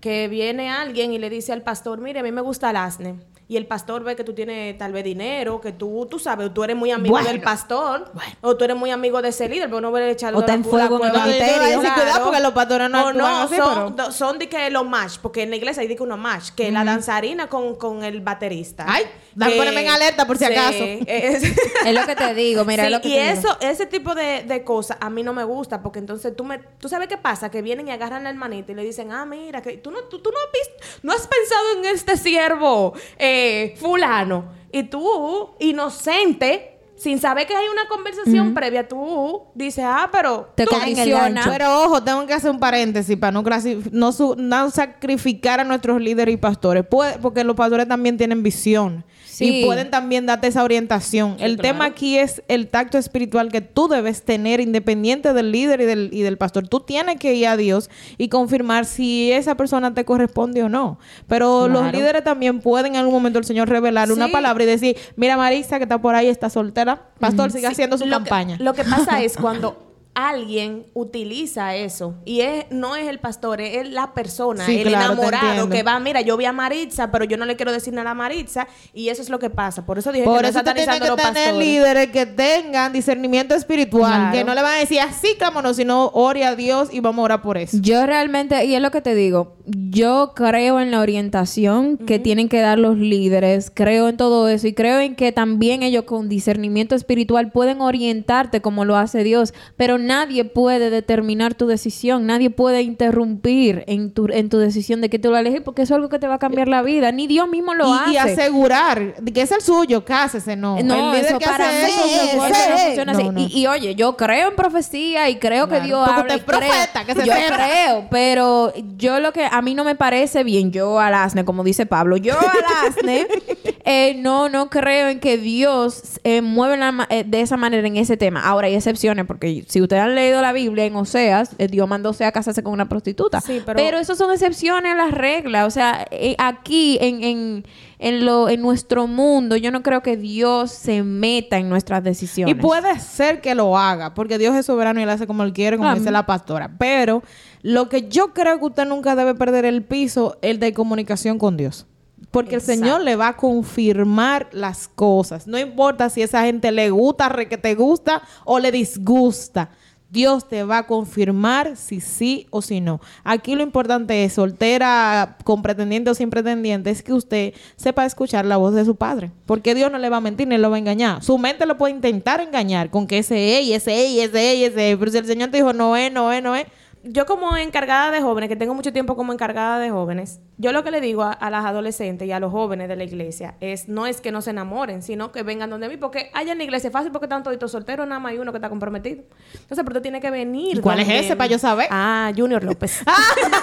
Que viene alguien y le dice al pastor, mire, a mí me gusta el asne. Y el pastor ve que tú tienes tal vez dinero, que tú, tú sabes, tú eres muy amigo
Bueno.
del pastor, o tú eres muy amigo de ese líder, pero no voy a echarlo
O está en fuego en el ministerio.
Cuidado, porque los pastores no actúan
no,
así,
son,
pero-
son de que los match, porque en la iglesia hay de que unos match, que la danzarina con, con el baterista.
Ay, dame
Que-
ponerme en alerta por si
sí,
acaso.
es-
Es lo que te digo, mira,
Sí,
es lo que
y
te digo.
eso, ese tipo de, de cosas a mí no me gusta, porque entonces tú me, tú sabes qué pasa, que vienen y agarran la hermanita y le dicen, ah, mira, que tú no, tú, tú no has visto, no has pensado en este siervo eh, fulano. Y tú, inocente, sin saber que hay una conversación previa, tú dices, ah, pero
Te condiciona.
Pero ojo, tengo que hacer un paréntesis para no, no, no sacrificar a nuestros líderes y pastores, porque los pastores también tienen visión
Sí.
y pueden también darte esa orientación. el tema aquí es el tacto espiritual que tú debes tener independiente del líder y del, y del pastor. Tú tienes que ir a Dios y confirmar si esa persona te corresponde o no. Pero los líderes también pueden en algún momento el Señor revelar una palabra y decir, mira Marisa que está por ahí, está soltera. Pastor, sigue haciendo su
lo
campaña.
Que, lo que pasa es cuando alguien utiliza eso y es no es el pastor, es la persona,
Sí,
el
claro,
enamorado que va, mira, yo vi a Maritza, pero yo no le quiero decir nada a Maritza y eso es lo que pasa. Por eso dije
Por
que no
eso te tienen que
los
tener
pastores.
líderes que tengan discernimiento espiritual,
Claro.
que no le van a decir así, cámonos, sino ore a Dios y vamos a orar por eso.
Yo realmente, y es lo que te digo, yo creo en la orientación que tienen que dar los líderes, creo en todo eso y creo en que también ellos con discernimiento espiritual pueden orientarte como lo hace Dios, pero nadie puede determinar tu decisión, nadie puede interrumpir en tu, en tu decisión de que tú lo elegir porque eso es algo que te va a cambiar la vida, ni Dios mismo lo
y, y
hace.
asegurar que es el suyo, cásese, no.
No,
el
eso
que
para mí
eso,
no funciona así.
No.
Y, y oye, yo creo en profecía y creo que Dios habla.
usted
y
profeta,
creo,
que se
yo creo, pero yo lo que a mí no me parece bien, yo al asne, como dice Pablo, yo al asne, eh, no, no creo en que Dios eh, mueve la eh, de esa manera en ese tema. Ahora hay excepciones, porque si ustedes han leído la Biblia en Oseas, eh, Dios mandó a Oseas a casarse con una prostituta.
Sí, pero-
pero eso son excepciones a las reglas. O sea, eh, aquí en, en, en, lo, en nuestro mundo, yo no creo que Dios se meta en nuestras decisiones.
Y puede ser que lo haga, porque Dios es soberano y él hace como él quiere, como
Ah,
dice la pastora. Pero lo que yo creo que usted nunca debe perder el piso es el de comunicación con Dios. Porque el Señor le va a confirmar las cosas. No importa si esa gente le gusta, re que te gusta o le disgusta. Dios te va a confirmar si sí o si no. Aquí lo importante es, soltera, con pretendiente o sin pretendiente, es que usted sepa escuchar la voz de su padre. Porque Dios no le va a mentir ni lo va a engañar. Su mente lo puede intentar engañar con que ese es, ese es, ese es, ese es. Pero si el Señor te dijo no es, no es, no es.
Yo como encargada de jóvenes, que tengo mucho tiempo como encargada de jóvenes, yo lo que le digo a, a las adolescentes y a los jóvenes de la iglesia es, no es que no se enamoren, sino que vengan donde mí, porque allá en la iglesia es fácil porque están toditos solteros, nada más hay uno que está comprometido. Entonces, pero tú tienes que venir.
¿Y cuál es ese para yo saber?
Ah, Junior López.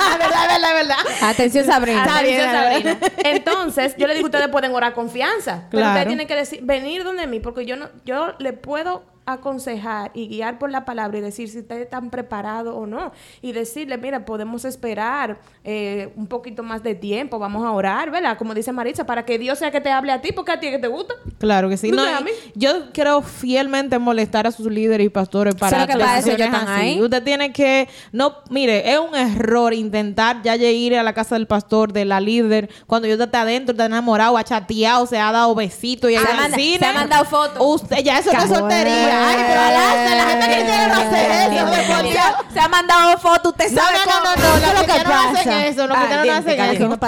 Ah, verdad, verdad, verdad.
Atención, Sabrina.
Atención,
Sabrina.
Sabrina. Entonces, yo le digo, ustedes pueden orar confianza. Pero
Claro.
ustedes tienen que decir, venir donde mí, porque yo no, yo le puedo aconsejar y guiar por la palabra y decir si ustedes están preparados o no. Y decirle, mira, podemos esperar eh, un poquito más de tiempo, vamos a orar, ¿verdad? Como dice Maritza, para que Dios sea que te hable a ti, porque a ti es que te gusta.
Claro que sí.
¿Tú
No,
a mí?
yo creo fielmente molestar a sus líderes y pastores para
que para eso están
así.
ahí.
Usted tiene que, no, mire, es un error intentar ya ir a la casa del pastor, de la líder, cuando yo está adentro, está enamorado, ha chateado, se ha dado besitos y ha
Se
ido
ha
al
manda-
cine.
se ha mandado fotos.
Usted, ya eso no es soltería. Ay, pero la gente que quiere no hacer eso.
Se ha mandado fotos, usted sabe
no, no, no, no,
¿Qué es
los
lo que
no hacen eso, los
Ah,
cristianos no hacen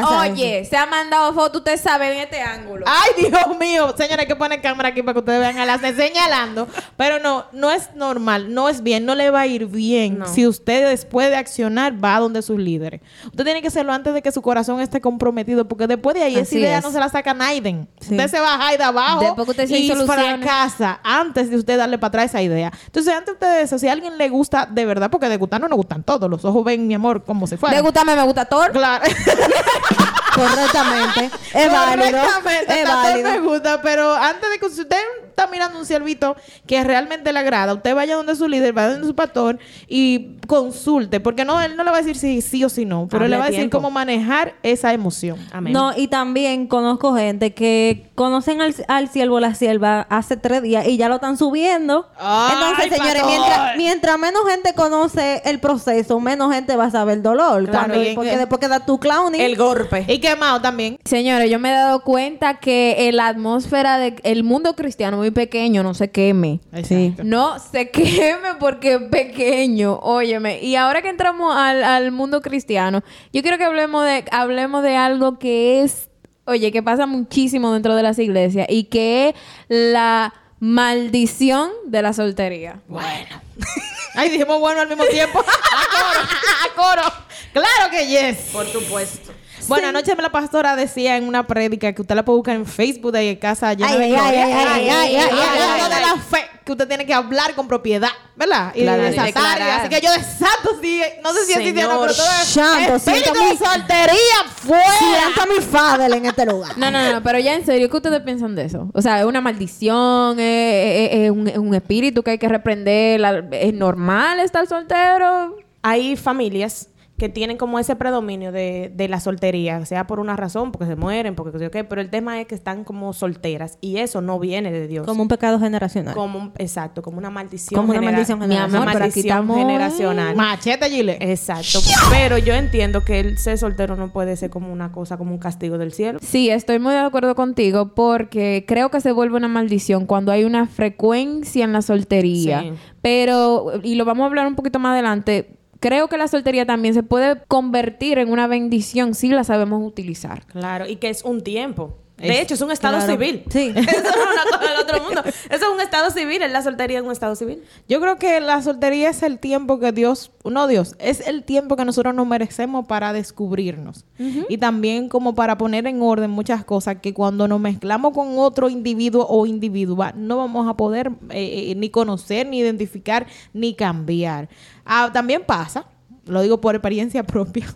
eso.
Oye, se ha mandado fotos, usted sabe, en este ángulo.
Ay, Dios mío. Señora, hay que poner cámara aquí para que ustedes vean a las señalando. Pero no, no es normal, no es bien, no le va a ir bien si usted después de accionar va donde sus líderes. Usted tiene que hacerlo antes de que su corazón esté comprometido, porque después de ahí esa idea no se la saca Naiden. Usted se baja ahí de abajo y
solucione.
fracasa antes de usted darle para atrás esa idea. Entonces, antes de eso, si a alguien le gusta de verdad, porque de gustar no nos gustan todos, los ojos ven, mi amor, como se fuera.
Me gusta, me gusta Thor.
Claro.
Correctamente. Es válido.
Correctamente,
Es
todo me
válido.
gusta, pero antes de que si usted está mirando un ciervito que realmente le agrada, usted vaya donde su líder, vaya donde su pastor y consulte, porque no él no le va a decir si sí o si no, pero
Hable
le va a decir
tiempo.
cómo manejar esa emoción.
Amén.
No, y también conozco gente que conocen al, al siervo o la sierva hace tres días y ya lo están subiendo.
Ay,
Entonces, señores, mientras, mientras menos gente conoce el proceso, menos gente va a saber el dolor.
Claro,
Cuando- porque después queda tu clowning.
El golpe.
Y quemado también.
Señores, yo me he dado cuenta que la atmósfera del mundo cristiano muy pequeño no se queme.
Sí.
No se queme porque es pequeño, óyeme. Y ahora que entramos al, al mundo cristiano, yo quiero que hablemos de, hablemos de algo que es, oye, que pasa muchísimo dentro de las iglesias y que es la maldición de la soltería.
Bueno. Ay, dijimos bueno al mismo tiempo. a coro. A coro. Claro que yes.
Por supuesto.
Bueno, anoche la pastora decía en una prédica que usted la puede buscar en Facebook de Casa Llena
Ay,
de
ay,
Gloria.
ay, ay, ay, ay, ay,
hablando
ay,
de la fe, que usted tiene que hablar con propiedad, ¿verdad? Y
Claro,
de desatar. Así que yo desato, sí, no sé si es cristiano,
Señor
pero todo es
Santo,
espíritu de
mi-
soltería fuera.
Mi fadel en este lugar.
No, no, no, pero ya en serio, ¿qué ustedes piensan de eso? O sea, ¿es una maldición? ¿Es, es- es un, es un espíritu que hay que reprender? ¿Es normal estar soltero?
Hay familias que tienen como ese predominio de, de la soltería, sea por una razón, porque se mueren, porque qué sé yo qué, pero el tema es que están como solteras y eso no viene de Dios.
Como un pecado generacional.
Como un- exacto, como una maldición.
Como una
genera-
maldición
Mi
generacional.
amor,
Una
pero aquí
maldición
estamos-
generacional.
Machete, Gile.
Exacto. Pero yo entiendo que el ser soltero no puede ser como una cosa, como un castigo del cielo.
Sí, estoy muy de acuerdo contigo porque creo que se vuelve una maldición cuando hay una frecuencia en la soltería.
Sí.
Pero, y lo vamos a hablar un poquito más adelante, creo que la soltería también se puede convertir en una bendición si la sabemos utilizar.
Claro, y que es un tiempo. De
Es-
hecho, es un estado
claro.
civil.
Sí.
Eso no es una cosa del otro mundo. Eso es un estado civil. Es la soltería en un estado civil.
Yo creo que la soltería es el tiempo que Dios, no Dios, es el tiempo que nosotros nos merecemos para descubrirnos. Y también como para poner en orden muchas cosas que cuando nos mezclamos con otro individuo o individua no vamos a poder eh, eh, ni conocer, ni identificar, ni cambiar. Ah, también pasa, lo digo por experiencia propia.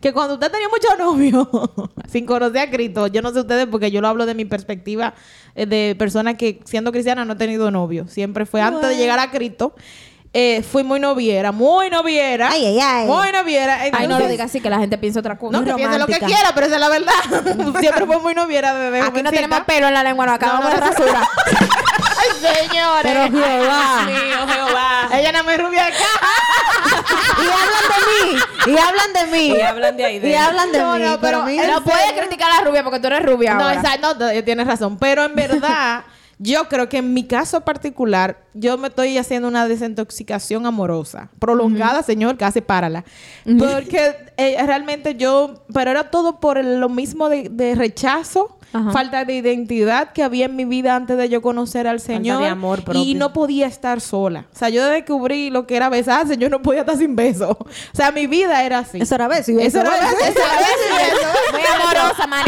Que cuando usted tenía muchos novios, sin conocer a Cristo, yo no sé ustedes porque yo lo hablo de mi perspectiva eh, de persona que siendo cristiana no ha tenido novio. Siempre fue antes de llegar a Cristo. eh, fui muy noviera, muy noviera.
Ay, ay, ay.
Muy noviera.
Ay, no lo digas así que la gente piensa otra cosa.
No, que piense lo que quiera, pero esa es la verdad. Siempre fue muy noviera de
Aquí no tenemos pelo en la lengua, acabamos
No, no,
de rasurar.
Ay, señores.
Pero Jehová.
Mío, Jehová.
Ella no me rubia acá.
y hablan de mí. Y hablan de mí.
Y hablan de ahí. de-
Y hablan de
No,
mí.
no,
pero
pero
No puedes criticar a la rubia porque tú eres rubia
No,
ahora.
exacto, no, tienes razón. Pero en verdad, yo creo que en mi caso particular, yo me estoy haciendo una desintoxicación amorosa. Prolongada, señor, casi párala. Porque eh, realmente yo, pero era todo por el- lo mismo de, de rechazo.
Ajá.
Falta de identidad que había en mi vida antes de yo conocer al
Falta
Señor.
de amor propio.
y no podía estar sola. O sea, yo descubrí lo que era besarse, yo no podía estar sin beso. O sea, mi vida era así.
Eso era beso y beso.
Eso era beso, eso era beso.
Muy amorosa, amor.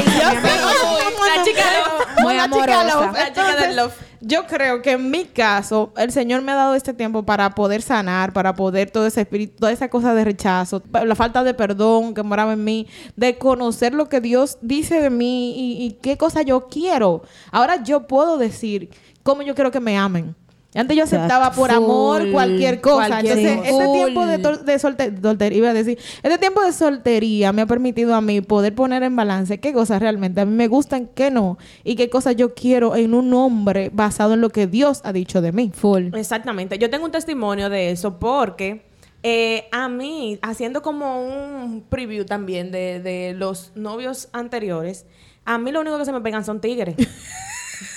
La chica de-
Muy
Una chica
amorosa.
love.
La chica del love.
Yo creo que en mi caso, el Señor me ha dado este tiempo para poder sanar, para poder todo ese espíritu, toda esa cosa de rechazo, la falta de perdón que moraba en mí, de conocer lo que Dios dice de mí y, qué cosa yo quiero. Ahora yo puedo decir cómo yo quiero que me amen. Antes yo aceptaba por amor cualquier cosa.
Cualquier
Entonces,
cosa.
este tiempo de, solte- soltería, iba a decir, este tiempo de soltería me ha permitido a mí poder poner en balance qué cosas realmente a mí me gustan, qué no, y qué cosas yo quiero en un hombre basado en lo que Dios ha dicho de mí.
Full.
Exactamente. Yo tengo un testimonio de eso porque eh, a mí, haciendo como un preview también de, de los novios anteriores, a mí lo único que se me pegan son tigres.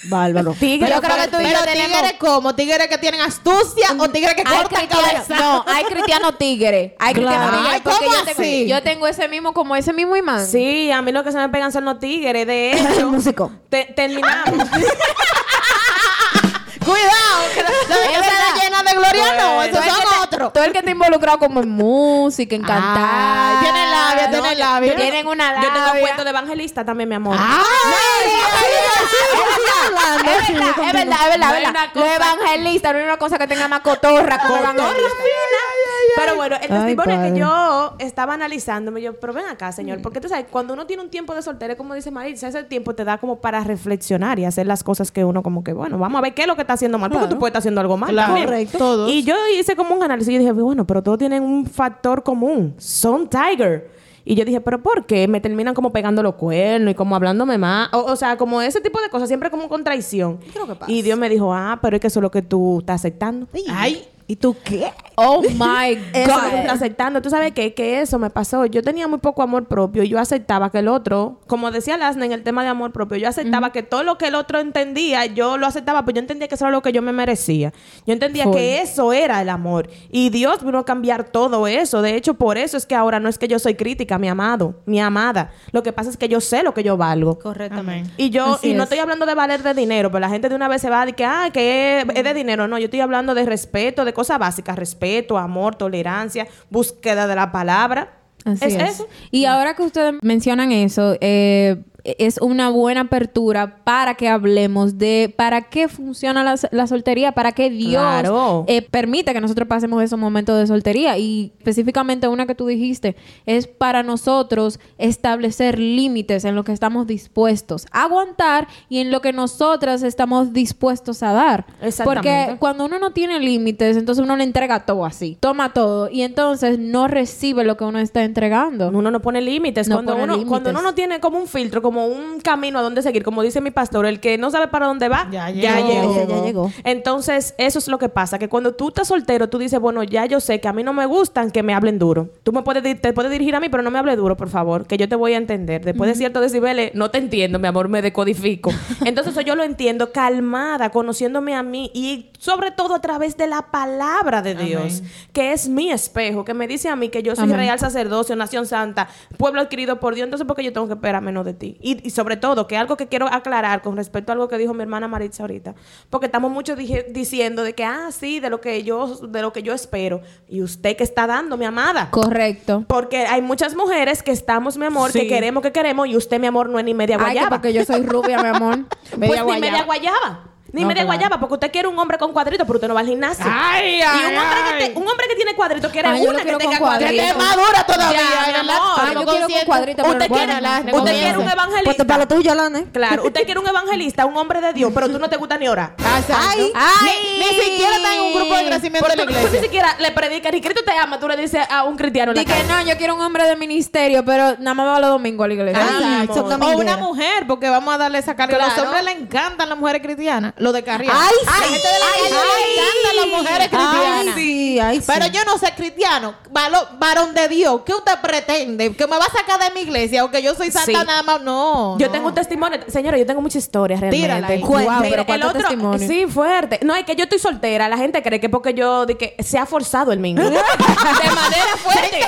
Bárbaro.
Tigres.
Yo creo que tú y yo tigres como, tigres que tienen astucia o tigres que
Hay
cortan
cristianos,
cabeza.
no, hay cristianos tigres. Hay cristianos
Claro.
tigres. Porque
¿cómo
yo tengo, yo tengo ese mismo, como ese mismo imán.
Sí, a mí lo que se me pegan son los tigres. De hecho,
músico.
te- terminamos.
Cuidado, que la, la llena de glorianos,
Todo
esos son otros.
Todo el que está involucrado como en música, en cantar.
Ay, tiene labia, tiene
yo-
labia.
Tienen una labia.
Yo tengo cuento de evangelista también, mi amor.
Es verdad, es verdad, es verdad. Es Los evangelistas no hay una cosa que tenga más cotorra como evangelista.
Pero bueno, el
Ay,
testimonio
padre.
que yo estaba analizándome, yo, pero ven acá, señor, porque tú sabes, cuando uno tiene un tiempo de soltera, como dice Maritza, ese tiempo te da como para reflexionar y hacer las cosas que uno como que, bueno, vamos a ver qué es lo que está haciendo mal, porque tú puedes estar haciendo algo mal
Claro,
también.
correcto. Todos.
Y yo hice como un análisis y yo dije, bueno, pero todos tienen un factor común, son tiger. Y yo dije, ¿pero por qué? Me terminan como pegando los cuernos y como hablándome más. O, o sea, como ese tipo de cosas, siempre como con traición. Y Dios me dijo, ah, pero es que eso es lo que tú estás aceptando.
Ay,
¿Y tú qué?
Oh my
Eso
God.
estás aceptando. Tú sabes qué? que eso me pasó. Yo tenía muy poco amor propio y yo aceptaba que el otro, como decía Lasna en el tema de amor propio, yo aceptaba que todo lo que el otro entendía, yo lo aceptaba, pero yo entendía que eso era lo que yo me merecía. Yo entendía que eso era el amor. Y Dios vino a cambiar todo eso. De hecho, por eso es que ahora no es que yo soy crítica, mi amado, mi amada. Lo que pasa es que yo sé lo que yo valgo.
correctamente.
Y yo,
Así
y no
es.
estoy hablando de valer de dinero, pero la gente de una vez se va decir que, ah, que es, es de dinero. No, yo estoy hablando de respeto, de cosas básicas, respeto, amor, tolerancia, búsqueda de la palabra.
Así
es,
es,
eso.
Y ahora que ustedes mencionan eso, eh, es una buena apertura para que hablemos de para qué funciona la, la soltería, para qué Dios
Claro.
eh, permite que nosotros pasemos esos momentos de soltería. Y específicamente una que tú dijiste, es para nosotros establecer límites en lo que estamos dispuestos a aguantar y en lo que nosotras estamos dispuestos a dar.
Exactamente.
Porque cuando uno no tiene límites, entonces uno le entrega todo así, toma todo y entonces no recibe lo que uno está entregando.
Uno no pone límites.
No
cuando,
pone
uno,
límites.
cuando uno no tiene como un filtro, como un camino a dónde seguir, como dice mi pastor, el que no sabe para dónde va,
Ya
ya,
llegó.
Ya.
Entonces, eso es lo que pasa, que cuando tú estás soltero, tú dices, bueno, ya yo sé que a mí no me gustan que me hablen duro. Tú me puedes, di- te puedes dirigir a mí, pero no me hable duro, por favor, que yo te voy a entender. Después de ciertos decibeles, no te entiendo, mi amor, me decodifico. Entonces, eso yo lo entiendo calmada, conociéndome a mí y sobre todo a través de la palabra de Dios, que es mi espejo, que me dice a mí que yo soy
Amén.
real sacerdocio, nación santa, pueblo adquirido por Dios, entonces porque yo tengo que esperar menos de ti. Y, y sobre todo, que algo que quiero aclarar con respecto a algo que dijo mi hermana Maritza ahorita, porque estamos mucho dije- diciendo de que, ah, sí, de lo que yo, de lo que yo espero. Y usted que está dando, mi amada.
Correcto.
Porque hay muchas mujeres que estamos, mi amor,
Sí.
que queremos, que queremos, y usted, mi amor, no es ni media
Ay, que
guayaba.
porque yo soy rubia, mi amor.
pues ni media
guayaba.
Ni
No,
media
claro.
guayaba, porque usted quiere un hombre con cuadritos, pero usted no va al gimnasio.
Ay,
y
ay,
un hombre, que
ay.
te- un hombre que tiene cuadritos quiere
Ay,
una que
quiero
tenga cuadritos.
Que
cuadritos.
es madura todavía,
Ya, mi
¿verdad?
amor.
Ay, yo quiero con cuadritos, pero
Usted
bueno,
quiere,
la-
usted quiere un evangelista.
para lo tuyo, Lana.
Claro, usted quiere un evangelista, un hombre de Dios, pero tú no te gusta ni orar.
Ay,
Ay.
Ni, ni siquiera está en un grupo de crecimiento
Pero
de la
tú, tú
iglesia.
ni siquiera le predicas, ni Cristo te ama, tú le dices a un cristiano
Di que no, yo quiero un hombre de ministerio, pero nada más va los domingos a la iglesia.
Son
O una mujer, porque vamos a darle esa carga. A los hombres le encantan las mujeres cristianas. Lo de carrera.
Ay, sí.
gente de la
Ay,
le encantan las mujeres cristianas.
Ay, sí, ay, sí.
Pero yo no sé cristiano, valo- varón de Dios, ¿qué usted pretende? ¿Que me va a sacar de mi iglesia o que yo soy santa
Sí.
nada más? No.
Yo
no.
tengo un testimonio. Señora, yo tengo muchas historias realmente.
Wow, pero
el
¿cuántos
otro,
testimonios?
sí, fuerte. No, es que yo estoy soltera. La gente cree que porque yo de que se ha forzado el mingo. de manera fuerte.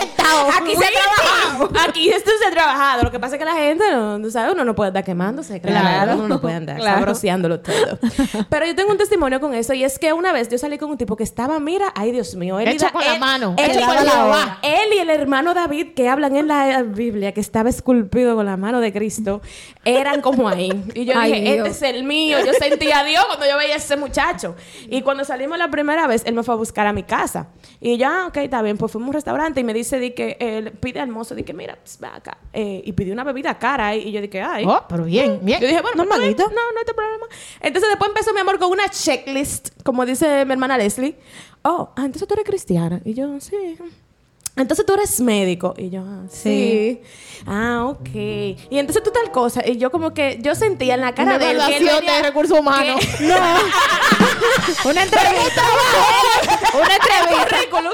Aquí se ha trabajado. Aquí esto se ha trabajado. Lo que pasa es que la gente, no, sabes, uno no puede andar quemándose. Claro.
Claro.
Uno no puede andar
Claro.
sabroseándolo todo. Pero yo tengo un testimonio con eso y es que una vez yo salí con un tipo que estaba, mira, ay Dios mío. Él iba-
con la
él-
mano.
Y-
la hora.
él y el hermano David que hablan en la Biblia, que estaba esculpido con la mano de Cristo, eran como ahí. Y yo
Ay,
dije,
Dios.
este es el mío. Yo sentía a Dios cuando yo veía a ese muchacho. Y cuando salimos la primera vez, él me fue a buscar a mi casa. Y yo, ah, ok, está bien. Pues fuimos a un restaurante y me dice, di que, él pide al mozo, di que, mira, pues, ven acá. Eh, y pidió una bebida cara. Y yo dije, ay.
Oh, pero bien, bien.
Yo dije, bueno, pues,
Normalito.
No, no hay problema. Entonces después empezó, mi amor, con una checklist, como dice mi hermana Leslie. Oh, ah, entonces tú eres cristiana. Y yo, sí. Entonces tú eres médico. Y yo, ah, sí. Ah, ok. Y entonces tú tal cosa. Y yo como que, yo sentía en la cara
Una
de él que él
evaluación
venía-
de recursos humanos. No. Una entrevista.
Una entrevista. El currículum.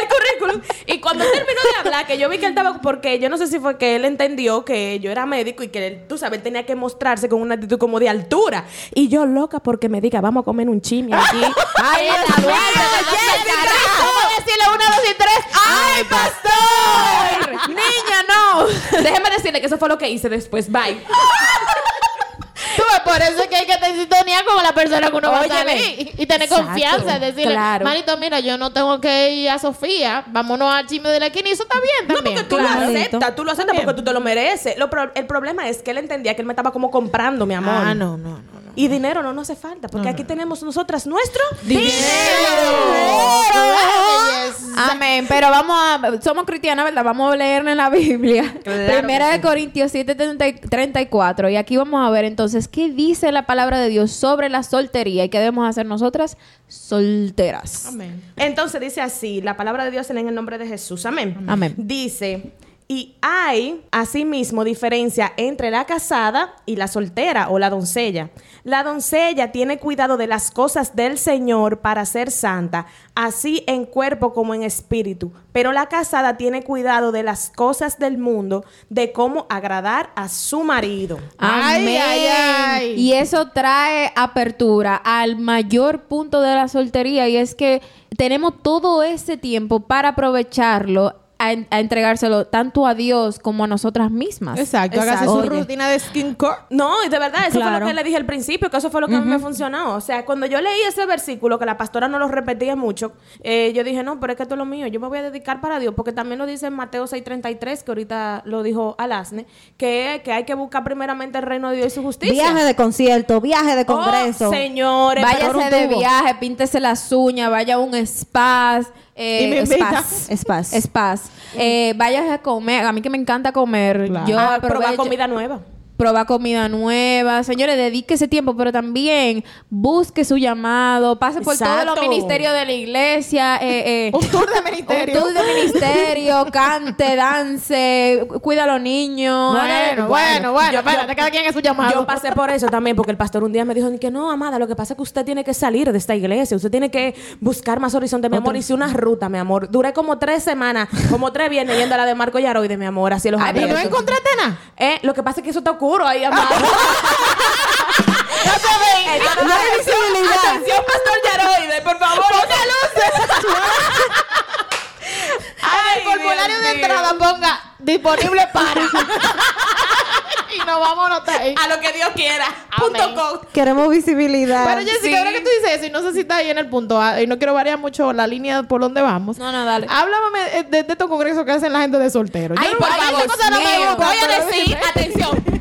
El currículum. Y cuando él terminó de hablar, que yo vi que él estaba, porque yo no sé si fue que él entendió que yo era médico y que él, tú sabes, él tenía que mostrarse con una actitud como de altura. Y yo loca porque me diga, vamos a comer un chimi aquí.
Ay, la
la
Jessica.
¿Cómo decirle una, dos y tres? ¡Ay, pastor! Niña, no. Déjeme decirle que eso fue lo que hice después. Bye.
Tú ves, por eso es que hay que tener sintonía con la persona que uno va a salir y tener
Exacto.
confianza. Decirle,
Claro.
manito, mira, yo no tengo que ir a Sofía. Vámonos al chisme de la esquina y eso está bien
No,
también.
porque tú
Claro.
lo aceptas, tú lo aceptas
Bien.
porque tú te lo mereces. Lo pro- el problema es que él entendía que él me estaba como comprando, mi amor.
Ah, no, no, no.
Y dinero no nos hace falta, porque aquí tenemos nosotras nuestro
Amén. Pero vamos a. Somos cristianas, ¿verdad? Vamos a leer en la Biblia.
Claro
Primera de
sí.
Corintios 7, 30 y 34. Y aquí vamos a ver entonces qué dice la palabra de Dios sobre la soltería y qué debemos hacer nosotras solteras.
Amén.
Entonces dice así, la palabra de Dios en el nombre de Jesús. Amén.
Amén.
Dice, y hay asimismo diferencia entre la casada y la soltera o la doncella. La doncella tiene cuidado de las cosas del Señor para ser santa, así en cuerpo como en espíritu. Pero la casada tiene cuidado de las cosas del mundo, de cómo agradar a su marido.
Ay, ay, ay.
Y eso trae apertura al mayor punto de la soltería y es que tenemos todo ese tiempo para aprovecharlo a, en- a entregárselo tanto a Dios como a nosotras mismas.
Exacto, hágase su
Oye.
rutina de skincare.
No, y de verdad, eso fue lo que le dije al principio, que eso fue lo que a mí me funcionó. O sea, cuando yo leí ese versículo, que la pastora no lo repetía mucho, eh, yo dije, no, pero es que esto es lo mío, yo me voy a dedicar para Dios, porque también lo dice en Mateo 6.33, que ahorita lo dijo Alasne, que, que hay que buscar primeramente el reino de Dios y su justicia.
Viaje de concierto, viaje de
Oh,
congreso.
señores,
Váyase
un
de viaje, píntese las uñas, vaya a un spa. Eh,
Y me invita.
spas.
Spas.
Spas. Eh, váyase a comer. A mí que me encanta comer.
Claro.
Yo
Ah, probar comida nueva.
Probar comida nueva. Señores, dedique ese tiempo, pero también busque su llamado, pase por todos los
Exacto.
ministerios de la iglesia, eh, eh,
Un tour de ministerio.
un tour de ministerio, cante, dance, cuida a los niños.
Bueno, bueno, bueno, espérate, cada quien es su llamado.
Yo pasé por eso también, porque el pastor un día me dijo que no, amada, lo que pasa es que usted tiene que salir de esta iglesia, usted tiene que buscar más horizonte, mi amor. Hice una ruta, mi amor. Duré como tres semanas, como tres viernes yendo a la de Marco Yaroide, mi amor, así los
Ay, pero no encontraste nada.
Eh, lo que pasa es que eso está oscuro ahí, amada.
No hay visibilidad.
Atención, pastor Yaroide, por favor. Ponga
En el formulario de entrada ponga disponible para. y nos vamos a anotar ahí.
A lo que Dios quiera. Punto com.
Queremos visibilidad.
Pero Jessica,
sí.
ahora que tú dices eso, y no sé si está ahí en el punto A, y no quiero variar mucho la línea por donde vamos.
No, no, dale.
Háblame eh, de, de estos congresos que hacen la gente de soltero. Yo
Ay,
no-
por favor,
esa cosa no me
mío.
gusta,
voy a
pero
decir, atención.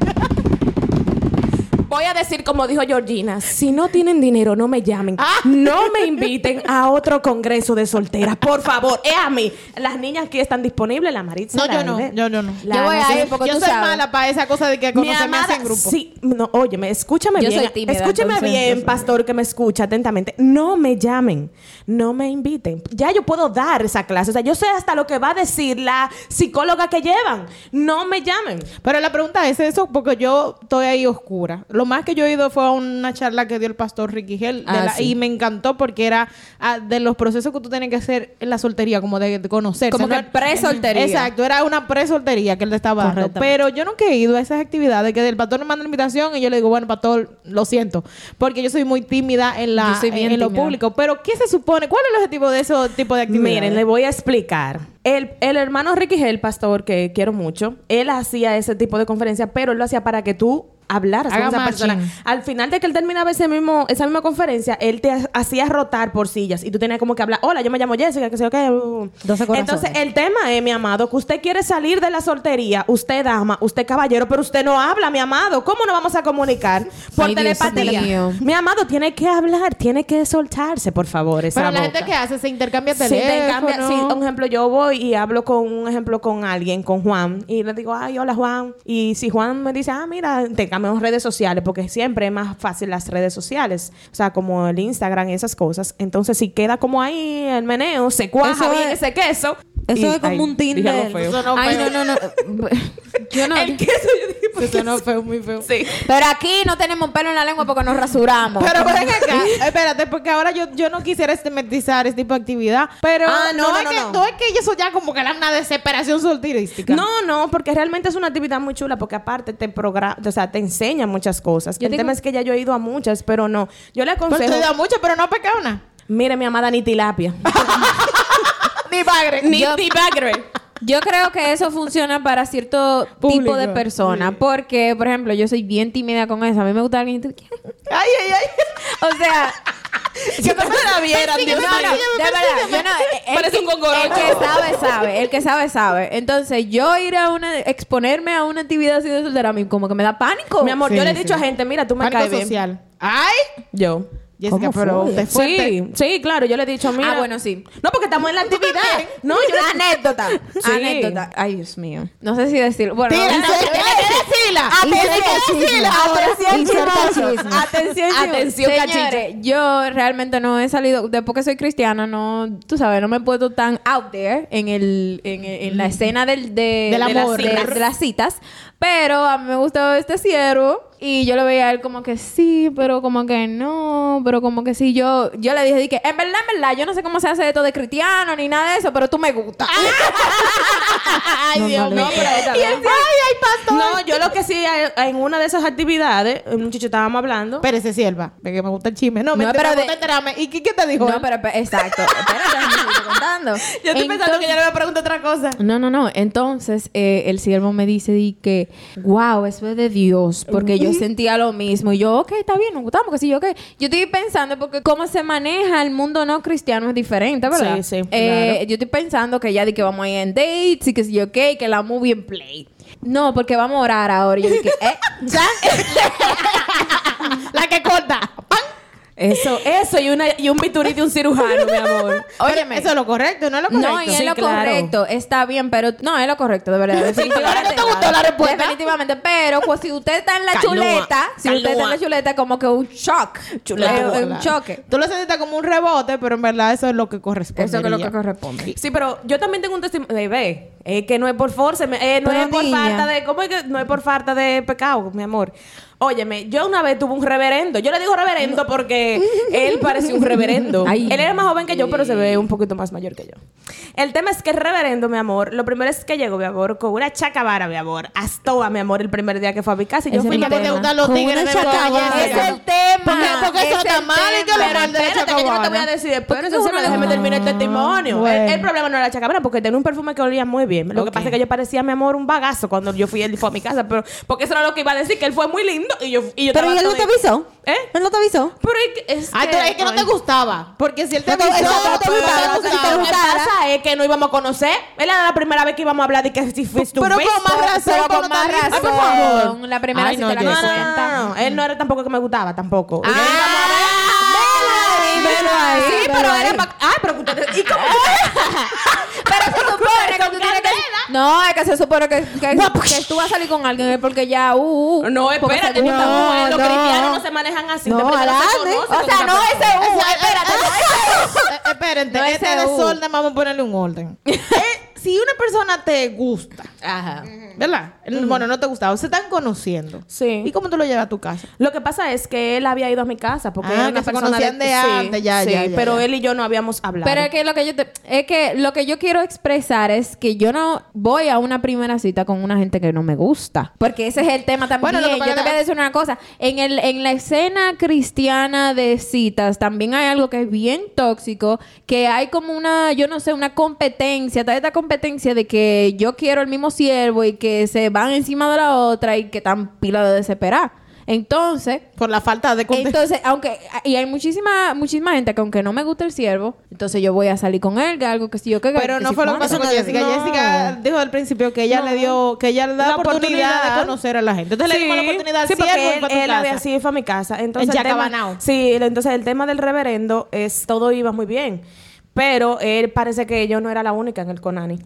Voy a decir como dijo Georgina, si no tienen dinero, no me llamen.
Ah.
No me inviten a otro congreso de solteras, por favor. Es a mí. Las niñas aquí están disponibles, la Maritza.
No,
la
yo no, yo- yo no.
La
Yo voy a
Ana,
ir
sí.
porque
yo
tú
soy
sabes.
mala para esa cosa de que conocerme
amada,
así en grupo.
Sí, no, óyeme, escúchame
Yo
bien.
soy tímida,
escúcheme
entonces,
bien, pastor, que me escucha atentamente. No me llamen, no me inviten. Ya yo puedo dar esa clase. O sea, yo sé hasta lo que va a decir la psicóloga que llevan. No me llamen.
Pero la pregunta es eso porque yo estoy ahí oscura. Lo más que yo he ido fue a una charla que dio el pastor Ricky Gel
Ah,
la-
sí.
y me encantó porque era ah, de los procesos que tú tienes que hacer en la soltería, como de, de conocerse.
Como que pre-soltería.
Exacto, era una pre-soltería que él le estaba dando. Pero yo nunca he ido a esas actividades que el pastor me manda la invitación y yo le digo, bueno, pastor, lo siento, porque yo soy muy tímida en, la,
bien
en lo público. Pero ¿qué se supone? ¿Cuál es el objetivo de ese tipo de actividades?
Miren, le voy a explicar. El, el hermano Ricky Gel, pastor, que quiero mucho, él hacía ese tipo de conferencias, pero él lo hacía para que tú hablaras
Haga
con esa persona. Al final de que él terminaba ese mismo, esa misma conferencia, él te ha- hacía rotar por sillas y tú tenías como que hablar, hola, yo me llamo Jessica, que sé yo qué. uh".
12 corazones.
Entonces, el tema es, mi amado, que usted quiere salir de la soltería, usted dama, usted caballero, pero usted no habla, mi amado. ¿Cómo nos vamos a comunicar? Por
Ay,
telepatía. Mi amado, tiene que hablar, tiene que soltarse, por favor. esa
Pero la
boca.
gente que hace se intercambia
Sí, te
teléfono.
cambia. Sí, un ejemplo, yo voy y hablo con un ejemplo con alguien, con Juan, y le digo, ay, hola Juan. Y si Juan me dice, ah, mira, te cambiamos redes sociales, porque siempre es más fácil las redes sociales, o sea, como el Instagram y esas cosas. Entonces, si queda como ahí el meneo, se cuaja
Eso
bien
es-
ese queso.
eso
y-
es como
ay,
un Tinder.
feo.
Eso no
Ay,
feo.
no, no, no. Yo no.
El queso, yo dije, ¿por
Eso no fue muy feo.
Sí.
Pero aquí no tenemos pelo en la lengua porque nos rasuramos.
Pero ven acá, espérate, porque ahora yo, yo no quisiera estigmatizar este tipo de actividad, pero
Ah, no,
no,
no,
es
no,
que,
no.
no es que eso ya como que era una desesperación solterística.
No, no, porque realmente es una actividad muy chula porque aparte te programa, o sea, te enseña muchas cosas.
Yo
el
tengo-
tema es que ya yo he ido a muchas, pero no. Yo le
Pero
aconsejo,
te da mucho, pero no peca una.
mire mi amada ni tilapia.
Ni bagre.
ni,
Yo-
ni bagre.
Yo creo que eso funciona para cierto
Público.
tipo de persona. Porque, por ejemplo, yo soy bien tímida con eso. A mí me gusta alguien. que-
Ay, ay, ay.
O sea,
Si no me la vieran, Dios mío.
de verdad, yo no, el,
Parece
que-
un gongoro.
el que sabe, sabe. El que sabe, sabe. Entonces, yo ir a una, exponerme a una actividad así de soltera, a mí como que me da pánico.
Mi amor,
Sí,
yo le he
sí.
dicho a gente, mira, tú me
Pánico
caes bien.
social. Ay,
Yo.
Jessica,
¿Cómo
pero
fue?
te fuerte.
Sí, sí, claro, yo le he dicho, mira.
Ah, bueno, sí.
No, porque estamos en la actividad. No, yo
Anécdota.
Sí.
Anécdota. Ay, Dios mío. No sé si decirlo. Bueno,
Tira,
no,
no, tira,
Atención,
Atención,
Atención,
chismoso.
Atención.
Atención,
Señores,
cachiche.
yo realmente no he salido, después que soy cristiana, no, tú sabes, no me he puesto tan out there en el, en, en la escena del, de,
Del
de las-
amor.
de- de las citas, pero a mí me gustaba este siervo y yo lo veía a él como que sí, pero como que no, pero como que sí. Yo, yo le dije, dije, en verdad, en verdad, yo no sé cómo se hace esto de cristiano ni nada de eso, pero tú me gustas.
Ay,
No,
Dios
no,
mío.
no,
pero
ay, ay, pastor.
No, yo lo que sí, en una de esas actividades, un muchacho estábamos hablando.
Espérese, sierva, porque me gusta el chisme. No, me
No,
enteré,
pero
me
de-
gusta enterarme. ¿Y qué, qué te dijo?
No, pero, pero- exacto. Espérate, déjame seguirte contando.
Yo estoy pensando que ya le voy a preguntar otra cosa.
No, no, no. Entonces, eh, el siervo me dice di que, wow, eso es de Dios, porque yo sentía lo mismo. Y yo, ok, está bien, nos gustamos, que sí, ok. Yo estoy pensando, porque cómo se maneja el mundo no cristiano es diferente, ¿verdad?
Sí, sí,
Eh,
claro.
Yo estoy pensando que ya di que vamos a ir en dates y que sí, ok, que la movie en play. No, porque vamos a orar ahora. Y yo dije, ¿eh?
¿Ya? La que corta.
Eso, eso y, una, y un bisturí de un cirujano, mi amor.
Óyeme.
Eso es lo correcto, ¿no es lo correcto?
No, y es
Sí,
lo
claro.
correcto, está bien, pero no es lo correcto, de verdad. Definitivamente.
¿No te gustó la respuesta?
Definitivamente, pero pues, si usted está en la
Calúa,
chuleta, si usted está en la chuleta, como que un shock.
Chuleta.
Eh, un
Claro.
choque.
Tú lo sentiste como un rebote, pero en verdad eso es lo que corresponde.
Eso es lo que corresponde.
Sí, pero yo también tengo un testimonio. Bebé, es que no es por force, eh, no
Pero
es por
niña.
falta de. ¿Cómo es que no es por falta de pecado, mi amor? Óyeme, yo una vez tuve un reverendo. Yo le digo reverendo porque él parecía un reverendo.
Ay.
Él era más joven que yo, pero se ve un poquito más mayor que yo. El tema es que el reverendo, mi amor, lo primero es que llegó, mi amor, con una chacabara, mi amor. Astoa, mi amor, el primer día que fue a mi casa. Y yo
Ese
fui
es
¿Por
el
qué te gustan los
Con
tigres
una
de?
Es el tema.
Porque, porque eso está mal y que lo mal de
que yo no te voy a decir después. Me
le-
déjame terminar el testimonio.
bueno.
El, el problema no era la chacabana, porque tenía un perfume que olía muy bien. Lo que pasa es que yo parecía, mi amor, un bagazo cuando yo fui, él fue a mi casa. Pero, porque eso era lo que iba a decir, que él fue muy lindo. Y yo, y yo
Pero
estaba
¿y él no te avisó?
¿Eh?
¿Él no te avisó?
Pero es que, es
Ah, tú- es que no te gustaba. Porque si él te avisó,
no te gustaba,
no te
no te
gustaba.
Lo que pasa es que no íbamos a conocer. Era la primera vez que íbamos a hablar de que si face to
Pero con más razón,
con más razón.
por favor.
La primera sí
no,
te la
No, no, Él no era tampoco que me gustaba, tampoco.
Ah,
Velo ahí,
Sí, pero
ahí.
era para... Ay, pero. ¿Y cómo
Pero se supone que tú tienes que... No, es que se supone que, que, que tú vas a salir con alguien es porque ya... Uh, uh,
No, espérate, no,
no,
los
no.
cristianos no se manejan así.
No,
se
O sea, no ese U, espérate, no ese No
este desorden vamos a ponerle un orden. Si una persona te gusta,
Ajá.
¿verdad? Bueno, no te gustaba, se están conociendo.
Sí.
¿Y cómo tú lo llevas a tu casa?
Lo que pasa es que él había ido a mi casa porque
Ah,
era
que se
persona
conocían de antes, ya,
sí,
ya, ya,
pero
ya.
él y yo no habíamos hablado.
Pero es que lo que yo te- es que lo que yo quiero expresar es que yo no voy a una primera cita con una gente que no me gusta, porque ese es el tema también.
Bueno, lo que pasa
yo te
es que-
voy a decir una cosa, en el en la escena cristiana de citas también hay algo que es bien tóxico, que hay como una, yo no sé, una competencia, toda esta competencia de que yo quiero el mismo siervo y que se van encima de la otra y que están pila de desesperar. Entonces,
Por la falta de contexto.
entonces, aunque, y hay muchísima, muchísima gente que aunque no me gusta el siervo, entonces yo voy a salir con él, que algo que sí yo que
Pero
que
no
si
fue lo que pasó con Jessica.
no.
Jessica dijo al principio que ella
No.
le dio, que ella le da
La
oportunidad,
oportunidad.
de conocer a la gente. Entonces le dimos la oportunidad al
sí,
siervo
porque él,
fue a tu
él había
casa.
sí fue a mi casa. Entonces,
En
el tema- sí, entonces el tema del reverendo es todo iba muy bien. Pero él parece que yo no era la única en el Conani.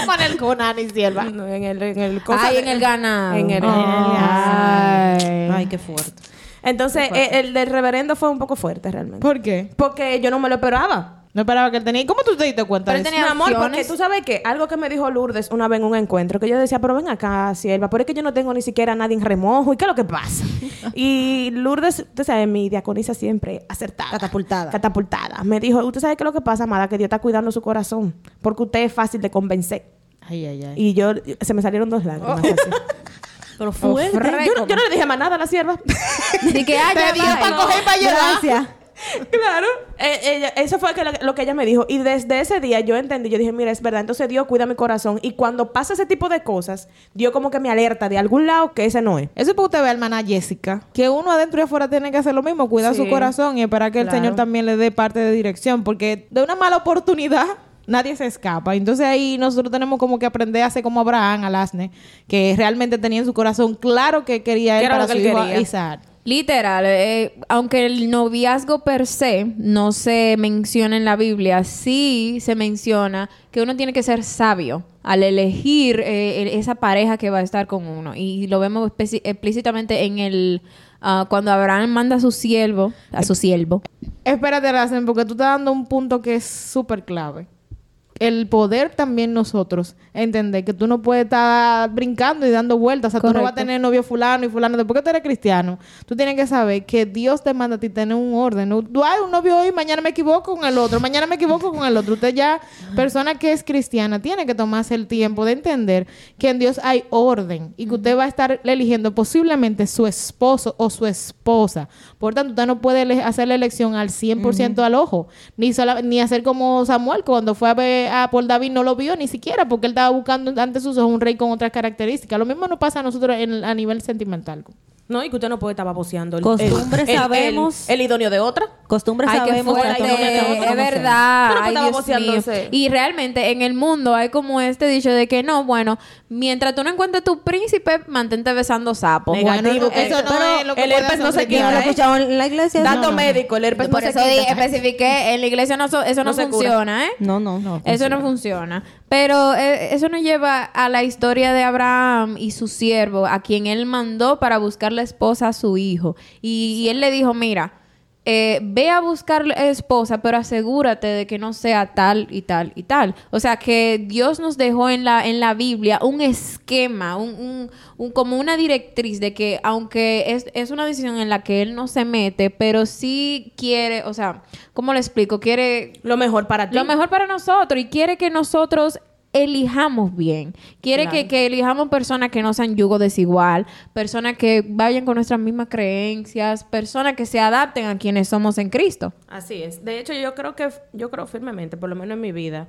¿Cómo en el Conani, sierva?
No, en el, en el
Ay, en el ganado.
En el,
Ay.
Ay, qué fuerte.
Entonces, eh, el del reverendo fue un poco fuerte realmente.
¿Por qué?
Porque yo no me lo esperaba.
No esperaba que él tenía. ¿Cómo tú te diste cuenta
Pero
de
él
eso?
tenía
Mi amor, porque tú sabes que algo que me dijo Lourdes una vez en un encuentro, que yo decía, pero ven acá, sierva, pero es que yo no tengo ni siquiera a nadie en remojo, ¿y qué es lo que pasa? y Lourdes, usted sabe, mi diaconisa siempre acertada.
Catapultada.
Catapultada. Me dijo, usted sabe qué es lo que pasa, amada, que Dios está cuidando su corazón, porque usted es fácil de convencer.
Ay, ay, ay.
Y yo, se me salieron dos lágrimas así.
Pero
fuerte.
yo, no- yo no le dije más nada a la sierva.
Así que, ah, ya
Te dio
va,
pa'
no.
coger pa' llevar.
Gracias.
Claro. Eh, ella- eso fue que lo, lo que ella me dijo. Y desde ese día yo entendí, yo dije, mira, es verdad. Entonces Dios cuida mi corazón. Y cuando pasa ese tipo de cosas, Dios como que me alerta de algún lado que ese no es.
Eso es para usted ver, hermana Jessica, que uno adentro y afuera tiene que hacer lo mismo, cuidar
Sí.
su corazón y esperar que el. Señor también le dé parte de dirección, porque de una mala oportunidad nadie se escapa. Entonces ahí nosotros tenemos como que aprender a hacer como Abraham, al asne, que realmente tenía en su corazón claro que quería
¿Qué
él para
lo que
su
él
hijo
quería?
Isaac.
Literal, eh, aunque el noviazgo per se no se menciona en la Biblia, sí se menciona que uno tiene que ser sabio al elegir eh, esa pareja que va a estar con uno. Y lo vemos explícitamente en el... ah, cuando Abraham manda a su siervo, a su siervo.
Espérate, Rasen, porque tú estás dando un punto que es súper clave. El poder también nosotros entender que tú no puedes estar brincando y dando vueltas. O sea, tú no vas a tener novio fulano y fulano. Después que tú eres cristiano, tú tienes que saber que Dios te manda a ti tener un orden. No, Tú hay un novio hoy, mañana me equivoco con el otro, mañana me equivoco con el otro. Usted ya, persona que es cristiana, tiene que tomarse el tiempo de entender que en Dios hay orden y que usted va a estar eligiendo posiblemente su esposo o su esposa. Por tanto, usted no puede hacer la elección al 100% al ojo, ni, sola- ni hacer como Samuel, cuando fue a ver a por David no lo vio ni siquiera, porque él estaba buscando ante sus ojos un rey con otras características. Lo mismo nos pasa a nosotros en- a nivel sentimental.
No, y que usted no puede estar baboseando. el-
Costumbre
el- el-
sabemos.
El, el idóneo de otra.
Costumbre
Ay, qué
sabemos
fuerte,
que no le
es verdad.
Pero que
Ay, Dios mío. Y realmente en el mundo hay como este dicho de que no, bueno, mientras tú no encuentres tu príncipe, mantente besando sapos.
Negativo,
Bueno, eso no
pero
es lo que
el herpes no se
un
¿Quién no lo ha
quita, ¿eh?
escuchado en la iglesia?
Dato
No, no.
médico, el herpes
Por
no
eso
se
di-
quita.
especifiqué, en la iglesia no, so- eso no, funciona, ¿eh?
No, no, no.
Eso no funciona. Pero eh, eso nos lleva a la historia de Abraham y su siervo, a quien él mandó para buscar la esposa a su hijo. Y, y él le dijo, mira, eh, ve a buscar esposa, pero asegúrate de que no sea tal y tal y tal. O sea, que Dios nos dejó en la, en la Biblia un esquema, un, un- un- como una directriz de que aunque es, es una decisión en la que él no se mete, pero sí quiere, o sea, ¿cómo le explico? Quiere
Lo mejor para ti.
lo mejor para nosotros y quiere que nosotros elijamos bien. Quiere
Claro.
que, que elijamos personas que no sean yugo desigual, personas que vayan con nuestras mismas creencias, personas que se adapten a quienes somos en Cristo.
Así es. De hecho, yo creo que, yo creo firmemente, por lo menos en mi vida,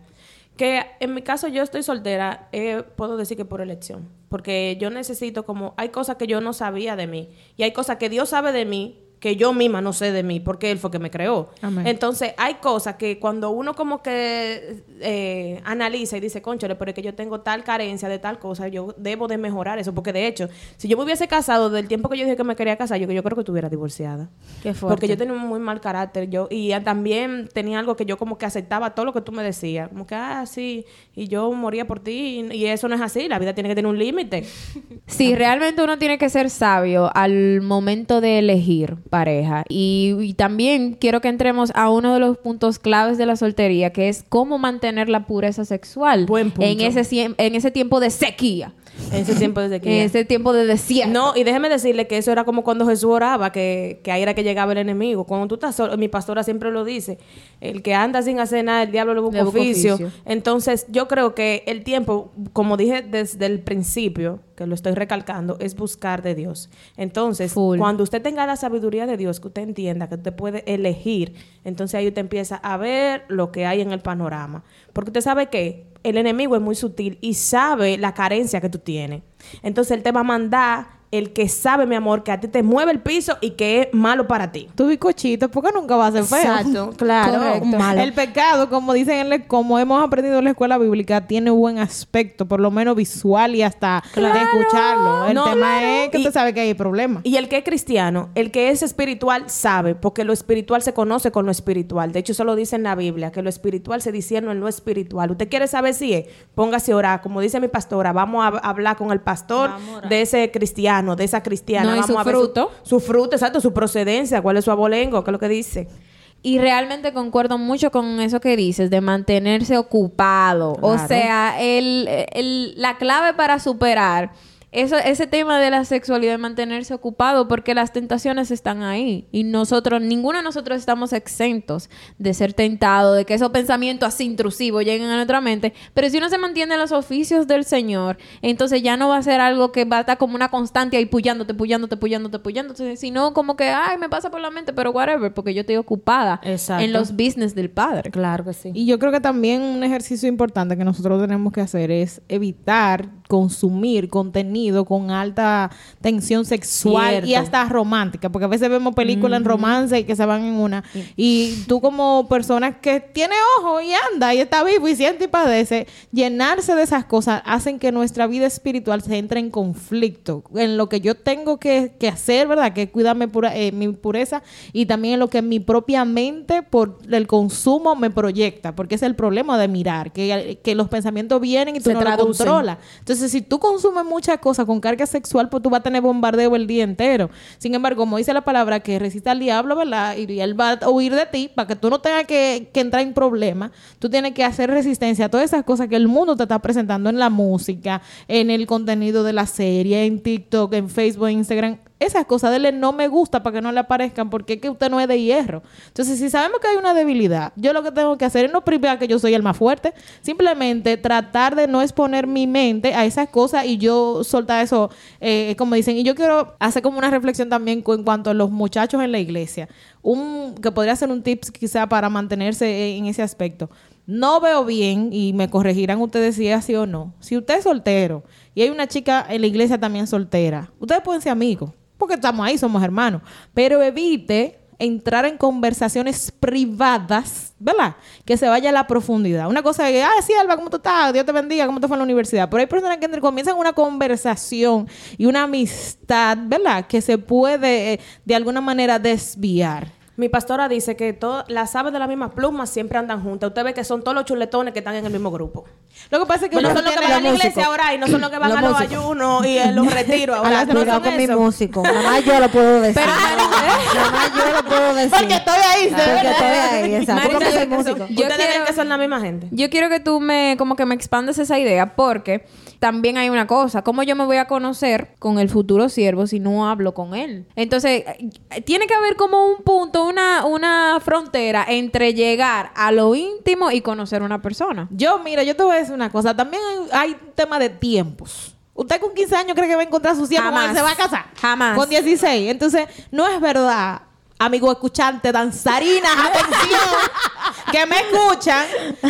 que en mi caso yo estoy soltera, eh, puedo decir que por elección. Porque yo necesito como, hay cosas que yo no sabía de mí. Y hay cosas que Dios sabe de mí que yo misma no sé de mí, porque Él fue que me creó.
Amén.
Entonces, hay cosas que cuando uno como que eh, analiza y dice, conchale, pero es que yo tengo tal carencia de tal cosa, yo debo de mejorar eso. Porque de hecho, si yo me hubiese casado del tiempo que yo dije que me quería casar, yo, yo creo que estuviera divorciada.
Qué fuerte.
Porque yo tenía un muy mal carácter. Yo, y también tenía algo que yo como que aceptaba todo lo que tú me decías. Como que, ah, sí, y yo moría por ti. Y, y eso no es así. La vida tiene que tener un límite.
Sí, realmente uno tiene que ser sabio al momento de elegir pareja. Y, y también quiero que entremos a uno de los puntos claves de la soltería, que es cómo mantener la pureza sexual
Buen punto.
en ese en ese tiempo de sequía,
En ese tiempo desde
en
que...
ese tiempo de desierto.
No, y déjeme decirle que eso era como cuando Jesús oraba, que, que ahí era que llegaba el enemigo. Cuando tú estás solo, mi pastora siempre lo dice, el que anda sin hacer nada, el diablo le busca
Le busca
oficio.
oficio.
Entonces, yo creo que el tiempo, como dije desde el principio, que lo estoy recalcando, es buscar de Dios. Entonces,
Full.
cuando usted tenga la sabiduría de Dios, que usted entienda que usted puede elegir, entonces ahí usted empieza a ver lo que hay en el panorama. Porque usted sabe que el enemigo es muy sutil y sabe la carencia que tú tienes. Entonces él te va a mandar el que sabe, mi amor, que a ti te mueve el piso y que es malo para ti.
Tu bicochito, porque nunca va a ser feo.
Exacto, claro.
Correcto.
Malo. El pecado, como dicen, en la- como hemos aprendido en la escuela bíblica, tiene buen aspecto, por lo menos visual y hasta de escucharlo. El
No,
tema
claro.
es que
Y-
usted sabe que hay problemas.
Y el que es cristiano, el que es espiritual sabe, porque lo espiritual se conoce con lo espiritual. De hecho, eso lo dice en la Biblia, que lo espiritual se discierne en lo espiritual. ¿Usted quiere saber si es? Póngase a orar. Como dice mi pastora, vamos a hablar con el pastor de ese cristiano, de esa cristiana.
No, y
vamos
su
a ver
fruto.
Su, fruto, exacto, su procedencia, cuál es su abolengo, qué es lo que dice.
Y realmente concuerdo mucho con eso que dices, de mantenerse ocupado. O sea, el, el- la clave para superar eso, ese tema de la sexualidad, de mantenerse ocupado, porque las tentaciones están ahí. Y nosotros, ninguno de nosotros estamos exentos de ser tentados, de que esos pensamientos así intrusivos lleguen a nuestra mente. Pero si uno se mantiene en los oficios del Señor, entonces ya no va a ser algo que va a estar como una constante ahí puyándote, puyándote, puyándote, puyándote, sino como que, ay, me pasa por la mente, pero whatever, porque yo estoy ocupada
Exacto.
en los business del Padre.
Claro que sí.
Y yo creo que también un ejercicio importante que nosotros tenemos que hacer es evitar consumir contenido con alta tensión sexual
Cierto.
y hasta romántica, porque a veces vemos películas en romance y que se van en una. Y tú como persona que tiene ojo y anda y está vivo y siente y padece, llenarse de esas cosas hacen que nuestra vida espiritual se entre en conflicto en lo que yo tengo que, que hacer, ¿verdad? Que cuidarme pura- eh, mi pureza y también en lo que mi propia mente por el consumo me proyecta, porque es el problema de mirar, que, que los pensamientos vienen y tú
Se
no lo
traducen.
controlas. Entonces, si tú consumes muchas cosas con carga sexual, pues tú vas a tener bombardeo el día entero. Sin embargo, como dice la palabra, que resista al diablo, ¿verdad? Y él va a huir de ti para que tú no tengas que, que entrar en problemas. Tú tienes que hacer resistencia a todas esas cosas que el mundo te está presentando en la música, en el contenido de la serie, en TikTok, en Facebook, en Instagram. Esas cosas dele no me gusta para que no le aparezcan porque es que usted no es de hierro. Entonces, si sabemos que hay una debilidad, yo lo que tengo que hacer es no privar que yo soy el más fuerte, simplemente tratar de no exponer mi mente a esas cosas y yo soltar eso, eh, como dicen. Y yo quiero hacer como una reflexión también en cuanto a los muchachos en la iglesia. Un, que podría ser un tips quizá para mantenerse en ese aspecto. No veo bien, y me corregirán ustedes si es así o no. Si usted es soltero y hay una chica en la iglesia también soltera, ustedes pueden ser amigos, porque estamos ahí, somos hermanos. Pero evite entrar en conversaciones privadas, ¿verdad? Que se vaya a la profundidad. Una cosa es que, ah, sí, Alba, ¿cómo tú estás? Dios te bendiga, ¿cómo te fue en la universidad? Pero hay personas que comienzan una conversación y una amistad, ¿verdad? Que se puede eh, de alguna manera desviar.
Mi pastora dice que todas las aves de la misma pluma siempre andan juntas. Usted ve que son todos los chuletones que están en el mismo grupo.
Lo que pasa es que
Que no
uno
son los que van a la iglesia ahora y no son los que van
Los
a los
músicos.
ayunos y en los retiros ahora.
las
No son
con mi
eso.
músico. Nada más yo lo puedo decir. Nada más yo lo puedo decir.
Porque estoy ahí, ¿sí?
Porque estoy ahí, exacto.
Marisa,
Porque músico.
Yo
Ustedes
quiero-
ven que son la misma gente.
Yo quiero que tú me, como que me expandes esa idea, porque también hay una cosa, ¿cómo yo me voy a conocer con el futuro siervo si no hablo con él? Entonces, eh, tiene que haber como un punto, una, una frontera entre llegar a lo íntimo y conocer a una persona.
Yo, mira, yo te voy a decir una cosa. También hay, hay tema de tiempos. Usted con 15 años cree que va a encontrar a su siervo cuando se va a casar.
Jamás.
Con 16. Entonces, no es verdad, amigo escuchante, danzarinas, atención, que me escuchan,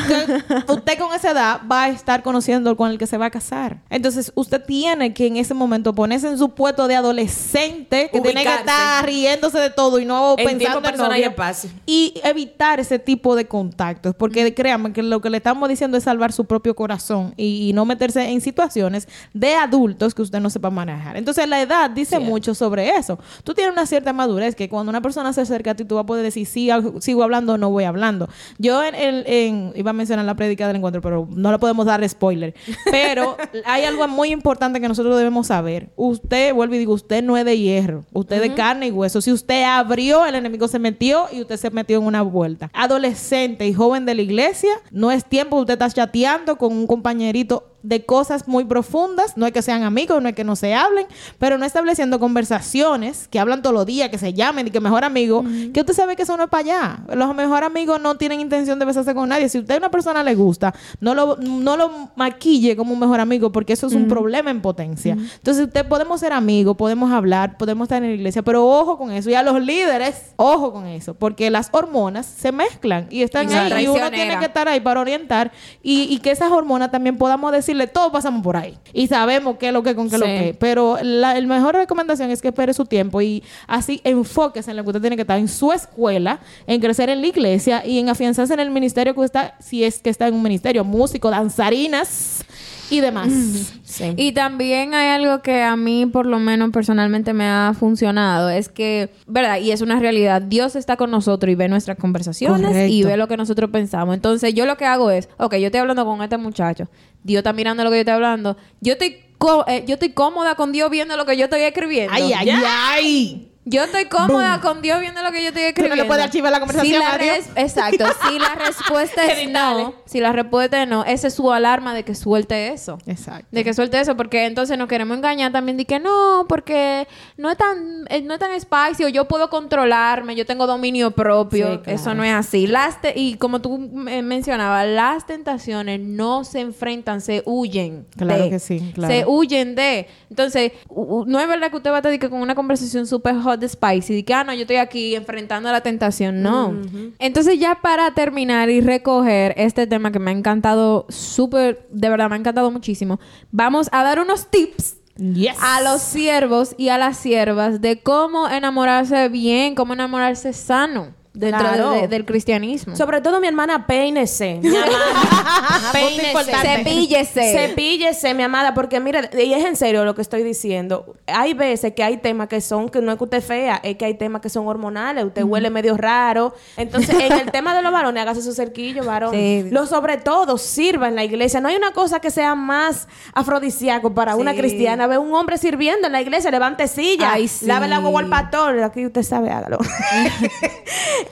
que usted con esa edad va a estar conociendo con el que se va a casar. Entonces, usted tiene que en ese momento ponerse en su puesto de adolescente, que tiene que estar riéndose de todo y no
En
pensando en
persona y
novio.
espacio.
Y evitar ese tipo de contactos, porque créanme que lo que le estamos diciendo es salvar su propio corazón y, y no meterse en situaciones de adultos que usted no sepa manejar. Entonces la edad dice mucho sobre eso. Tú tienes una cierta madurez que cuando una persona se acerca a ti, tú vas a poder decir, sí, sigo hablando o no voy hablando. Yo en, el- en- iba a mencionar la prédica del encuentro, pero no le podemos dar spoiler. Pero hay algo muy importante que nosotros debemos saber. Usted, vuelvo y digo, usted no es de hierro, usted es de carne y hueso. Si usted abrió, el enemigo se metió y usted se metió en una vuelta. Adolescente y joven de la iglesia, no es tiempo, usted está chateando con un compañerito de cosas muy profundas, no es que sean amigos, no es que no se hablen, pero no estableciendo conversaciones que hablan todos los días, que se llamen y que mejor amigo, que usted sabe que eso no es para allá. Los mejor amigos no tienen intención de besarse con nadie. Si usted a una persona le gusta, no lo, no lo maquille como un mejor amigo, porque eso es un problema en potencia. Entonces, usted podemos ser amigos, podemos hablar, podemos estar en la iglesia, pero ojo con eso. Y a los líderes, ojo con eso, porque las hormonas se mezclan y están
Y
ahí. Y uno tiene que estar ahí para orientar y, y que esas hormonas también podamos decir decirle, todos pasamos por ahí. Y sabemos qué es lo que con qué es lo
Sí.
que. Pero la mejor recomendación es que espere su tiempo y así enfóquese en lo que usted tiene que estar en su escuela, en crecer en la iglesia y en afianzarse en el ministerio que usted está, si es que está en un ministerio, músico, danzarinas y demás.
Sí.
Y también hay algo que a mí, por lo menos personalmente, me ha funcionado. Es que, ¿verdad? Y es una realidad. Dios está con nosotros y ve nuestras conversaciones
Correcto.
y ve lo que nosotros pensamos. Entonces, yo lo que hago es, ok, yo estoy hablando con este muchacho. Dios está mirando lo que yo estoy hablando. Yo estoy, eh, yo estoy cómoda con Dios viendo lo que yo estoy escribiendo.
Ay, ay, ay.
Yo estoy cómoda con Dios viendo lo que yo estoy
no
escribiendo.
le puedes archivar la conversación
Si la Exacto. Si la respuesta es no, si la respuesta es no, esa es su alarma de que suelte eso.
Exacto.
De que suelte eso, porque entonces nos queremos engañar también de que no, porque no es tan, eh, no es tan spicy o yo puedo controlarme, yo tengo dominio propio.
Sí, claro.
Eso no es así. Las te- y como tú me- mencionabas, las tentaciones no se enfrentan, se huyen.
Claro
de.
que sí, claro.
Se huyen de. Entonces, no es verdad que usted va a estar con una conversación súper hot de spicy, de que, ah, no, yo estoy aquí enfrentando la tentación. No. Entonces, ya para terminar y recoger este tema que me ha encantado súper, de verdad, me ha encantado muchísimo, vamos a dar unos tips
Yes.
a los siervos y a las siervas de cómo enamorarse bien, cómo enamorarse sano dentro
Claro.
de- del cristianismo.
Sobre todo mi hermana, peínese. Mi peínese.
Importante.
Cepíllese.
Cepíllese, mi amada, porque mira, y es en serio lo que estoy diciendo. Hay veces que hay temas que son, que no es que usted es fea, es que hay temas que son hormonales, usted huele medio raro. Entonces, en el tema de los varones, hágase su cerquillo, varón.
Sí.
Lo sobre todo, sirva en la iglesia. No hay una cosa que sea más afrodisíaco para una cristiana. Ve un hombre sirviendo en la iglesia, levante silla,
Ay, sí.
lave el agua al pastor. Aquí usted sabe, hágalo.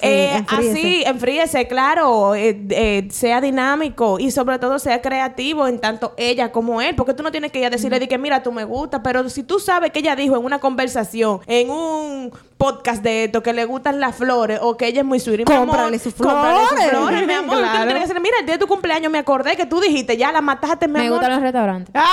Eh,
enfríese.
así, enfríese, claro, eh, eh, sea dinámico y sobre todo sea creativo en tanto ella como él, porque tú no tienes que ir a decirle de que mira, tú me gusta, pero si tú sabes que ella dijo en una conversación, en un podcast de esto, que le gustan las flores o que ella es muy sweet,
Cómprale sus
cómprale sus
flores.
flores, mi amor, Tú
Claro.
tienes que decirle, mira, el día de tu cumpleaños me acordé que tú dijiste, ya la mataste, mi
Me
amor.
gustan los restaurantes.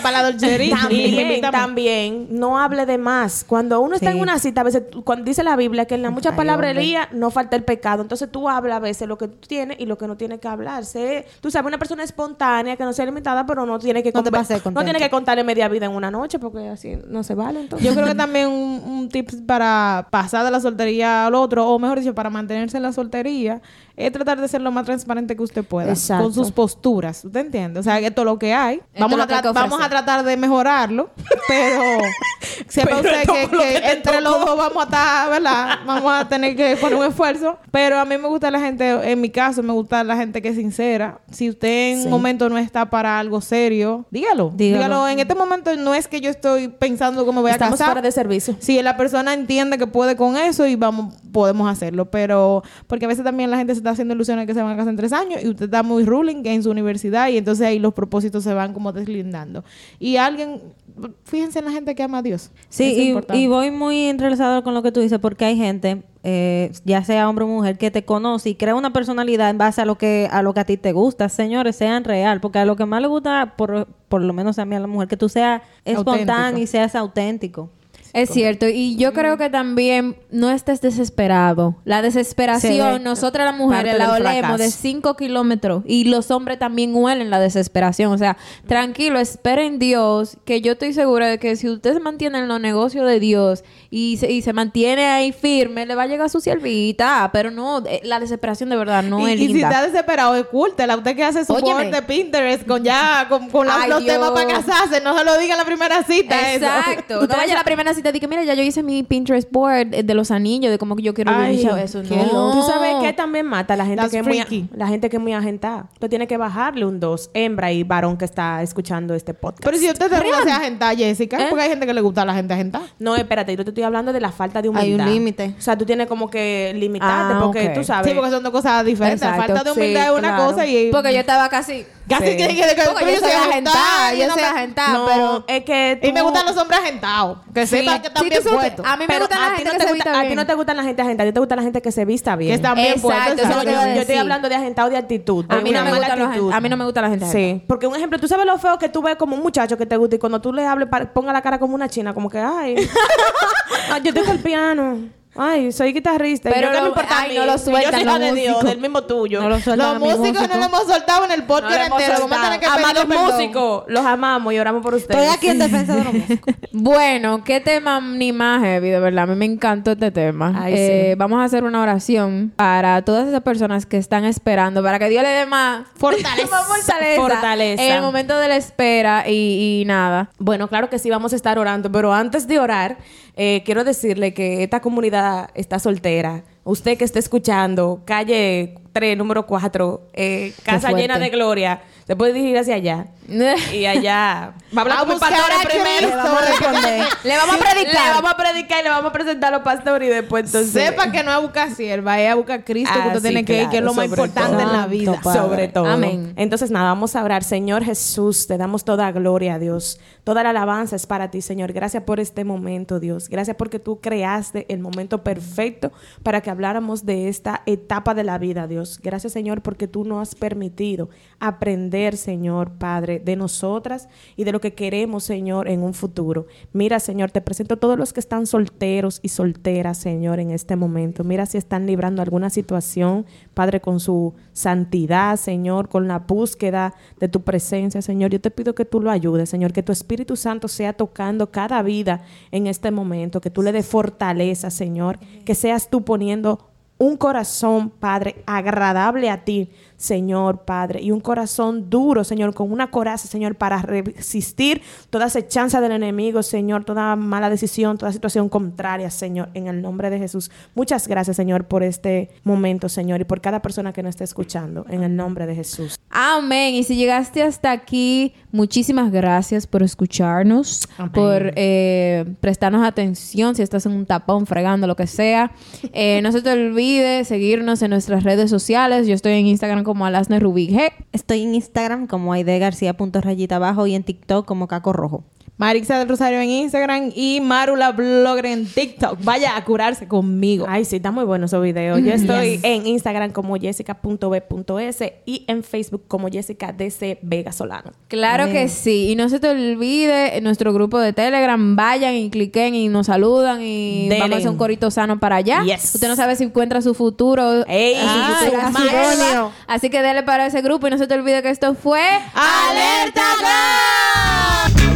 Ah, la dolcería.
También, también, no hable de más. Cuando uno está
Sí.
en una cita, a veces, tú- cuando dice la Biblia que en la mucha
Ay,
palabrería no falta el pecado. Entonces tú hablas a veces lo que tú tienes y lo que no tienes que hablar. Sé, tú sabes, una persona espontánea que no sea limitada, pero no tiene que,
No te
no tiene que contarle media vida en una noche porque así no se vale. Entonces.
Yo creo que también un, un tip para pasar de la soltería al otro, o mejor dicho, para mantenerse en la soltería, es tratar de ser lo más transparente que usted pueda.
Exacto.
Con sus posturas. ¿Usted entiende? O sea, que esto es lo que hay. Vamos, a,
que
vamos a tratar de mejorarlo, pero sepa
Pero
usted que, que entre los dos vamos a estar, ¿verdad? Vamos a tener que poner un esfuerzo. Pero a mí me gusta la gente, en mi caso, me gusta la gente que es sincera. Si usted en
Sí.
un momento no está para algo serio, dígalo.
Dígalo.
Dígalo. En este momento no es que yo estoy pensando cómo voy a
Estamos
casar.
fuera de servicio.
Si la persona entiende que puede con eso y vamos, podemos hacerlo. Pero, porque a veces también la gente se está haciendo ilusiones que se van a casar en tres años y usted está muy ruling en su universidad y entonces ahí los propósitos se van como deslindando. Y alguien, fíjense en la gente que ama a Dios.
Sí, y, voy muy entrelazado con lo que tú dices, porque hay gente, eh, ya sea hombre o mujer, que te conoce y crea una personalidad en base a lo que a lo que a ti te gusta. Señores, sean real, porque a lo que más le gusta, por, por lo menos a mí a la mujer, que tú seas espontáneo y seas auténtico.
Es cierto, y yo creo que también no estés desesperado. La
Se
desesperación, nosotras las mujeres la olemos de 5 kilómetros y los hombres también huelen la desesperación. O sea, tranquilo, esperen Dios, que yo estoy segura de que si usted se mantiene en los negocios de Dios y se, y se mantiene ahí firme, le va a llegar su siervita. Pero no, eh, la desesperación de verdad no
y,
es
y si
linda.
está desesperado, ocúltela. Usted que hace su de Pinterest con ya, con, con la-
Ay,
los temas para casarse. No se lo diga en la primera cita. eso.
Exacto. No vaya a la primera cita y que mira, ya yo hice mi Pinterest board eh, de los anillos, de cómo que yo quiero
Ay,
vivir eso.
qué
No.
Tú sabes que también mata la gente
That's
que es muy, la gente que es muy agentada. Tú tienes que bajarle un dos, hembra y varón que está escuchando este podcast.
Pero si usted te gusta ser agentada, Jessica,
¿Eh?
porque hay gente que le gusta a la gente agentada.
No, espérate, yo te estoy hablando de la falta de humildad.
Hay un límite.
O sea, tú tienes como que limitarte
Ah,
porque tú sabes.
Sí, porque son dos cosas diferentes. La
Exacto,
falta de humildad
sí,
es una
claro.
cosa y...
Porque yo estaba casi.
Casi
Sí.
que, que, que-
yo soy agentada, yo
y no
soy agentada,
no,
pero.
es que
Y me gustan los hombres agentados. Que
Sí.
sepan que están
Sí,
bien puestos.
A mí me
pero
gusta la
a ti
gente
no
que
te
se
gusta-
vista
A ti no te gusta la gente agentada, a ti te gusta la gente que se vista bien.
Que están bien puestos.
yo, yo estoy
decir.
hablando de agentado de actitud.
A mí no me
mala
gustan los
actitud.
a mí no me gusta la gente agentada.
Sí, porque un ejemplo, tú sabes lo feo que tú ves como un muchacho que te gusta y cuando tú le hables, ponga la cara como una china, como que, ay, ay, yo con el piano. Ay, soy guitarrista.
Pero
Pero ¿qué
lo-
me importa a
ay,
mí?
no lo
Yo
sueltan
soy
los
hija de Dios, del mismo tuyo.
No lo sueltan
Los
a
músicos no lo hemos soltado en el
No
podcast
hemos
entero. Vamos a tener que
Amados músicos, los amamos y oramos por ustedes.
Estoy aquí en defensa de los músicos.
Bueno, qué tema ni más heavy, de verdad. A mí me encantó este tema.
Ay,
Eh,
sí.
Vamos a hacer una oración para todas esas personas que están esperando, para que Dios le dé más
Fortaleza.
fortaleza,
Fortaleza.
en el momento de la espera y, y nada.
Bueno, claro que sí, vamos a estar orando, pero antes de orar, eh, quiero decirle que esta comunidad está soltera. Usted que está escuchando, calle 3, número 4, eh, Casa llena de gloria, se puede dirigir hacia allá. Y allá va a hablar
A
con el
buscar
pastor
a
primero.
Le vamos a responder.
Le vamos a predicar.
Le vamos a predicar y le vamos a presentar a los pastores y después entonces...
Sepa que no es a buscar sierva, es a buscar a Cristo que
Ah,
usted
sí,
tiene que ir, que es lo más importante
todo.
en la vida.
Padre.
sobre todo.
Amén.
Entonces, nada, vamos a orar. Señor Jesús, te damos toda gloria, Dios. Toda la alabanza es para ti, Señor. Gracias por este momento, Dios. Gracias porque tú creaste el momento perfecto para que habláramos de esta etapa de la vida, Dios. Gracias, Señor, porque tú nos has permitido aprender, Señor, Padre, de nosotras y de lo que queremos, Señor, en un futuro. Mira, Señor, te presento a todos los que están solteros y solteras, Señor, en este momento. Mira si están librando alguna situación, Padre, con su santidad, Señor, con la búsqueda de tu presencia, Señor. Yo te pido que tú lo ayudes, Señor, que tu Espíritu Santo sea tocando cada vida en este momento, que tú le des fortaleza, Señor, que seas tú poniendo un corazón, Padre, agradable a ti, Señor, Padre, y un corazón duro, Señor, con una coraza, Señor, para resistir toda acechanza del enemigo, Señor, toda mala decisión, toda situación contraria, Señor, en el nombre de Jesús. Muchas gracias, Señor, por este momento, Señor, y por cada persona que nos esté escuchando, en el nombre de Jesús.
Amén. Y si llegaste hasta aquí, muchísimas gracias por escucharnos,
Amén.
por eh, prestarnos atención, si estás en un tapón, fregando, lo que sea. Eh, no se te olvide seguirnos en nuestras redes sociales. Yo estoy en Instagram como Alasne Rubí G.
Estoy en Instagram como aidegarcía.rayita abajo y en TikTok como Caco Rojo.
Marixa del Rosario en Instagram y Marula Blogger en TikTok. Vaya a curarse conmigo.
Ay, sí, está muy bueno esos videos. Yo estoy en Instagram como jessica.b.s y en Facebook como Jessica DC Vega Solano.
Claro que sí. Y no se te olvide en nuestro grupo de Telegram. Vayan y cliquen y nos saludan y
Delen.
vamos a hacer un corito sano para allá.
Yes.
Usted no sabe si encuentra su futuro.
Ey,
su futuro
idóneo.
Así que dele para ese grupo y no se te olvide que esto fue
¡Alerta Gas!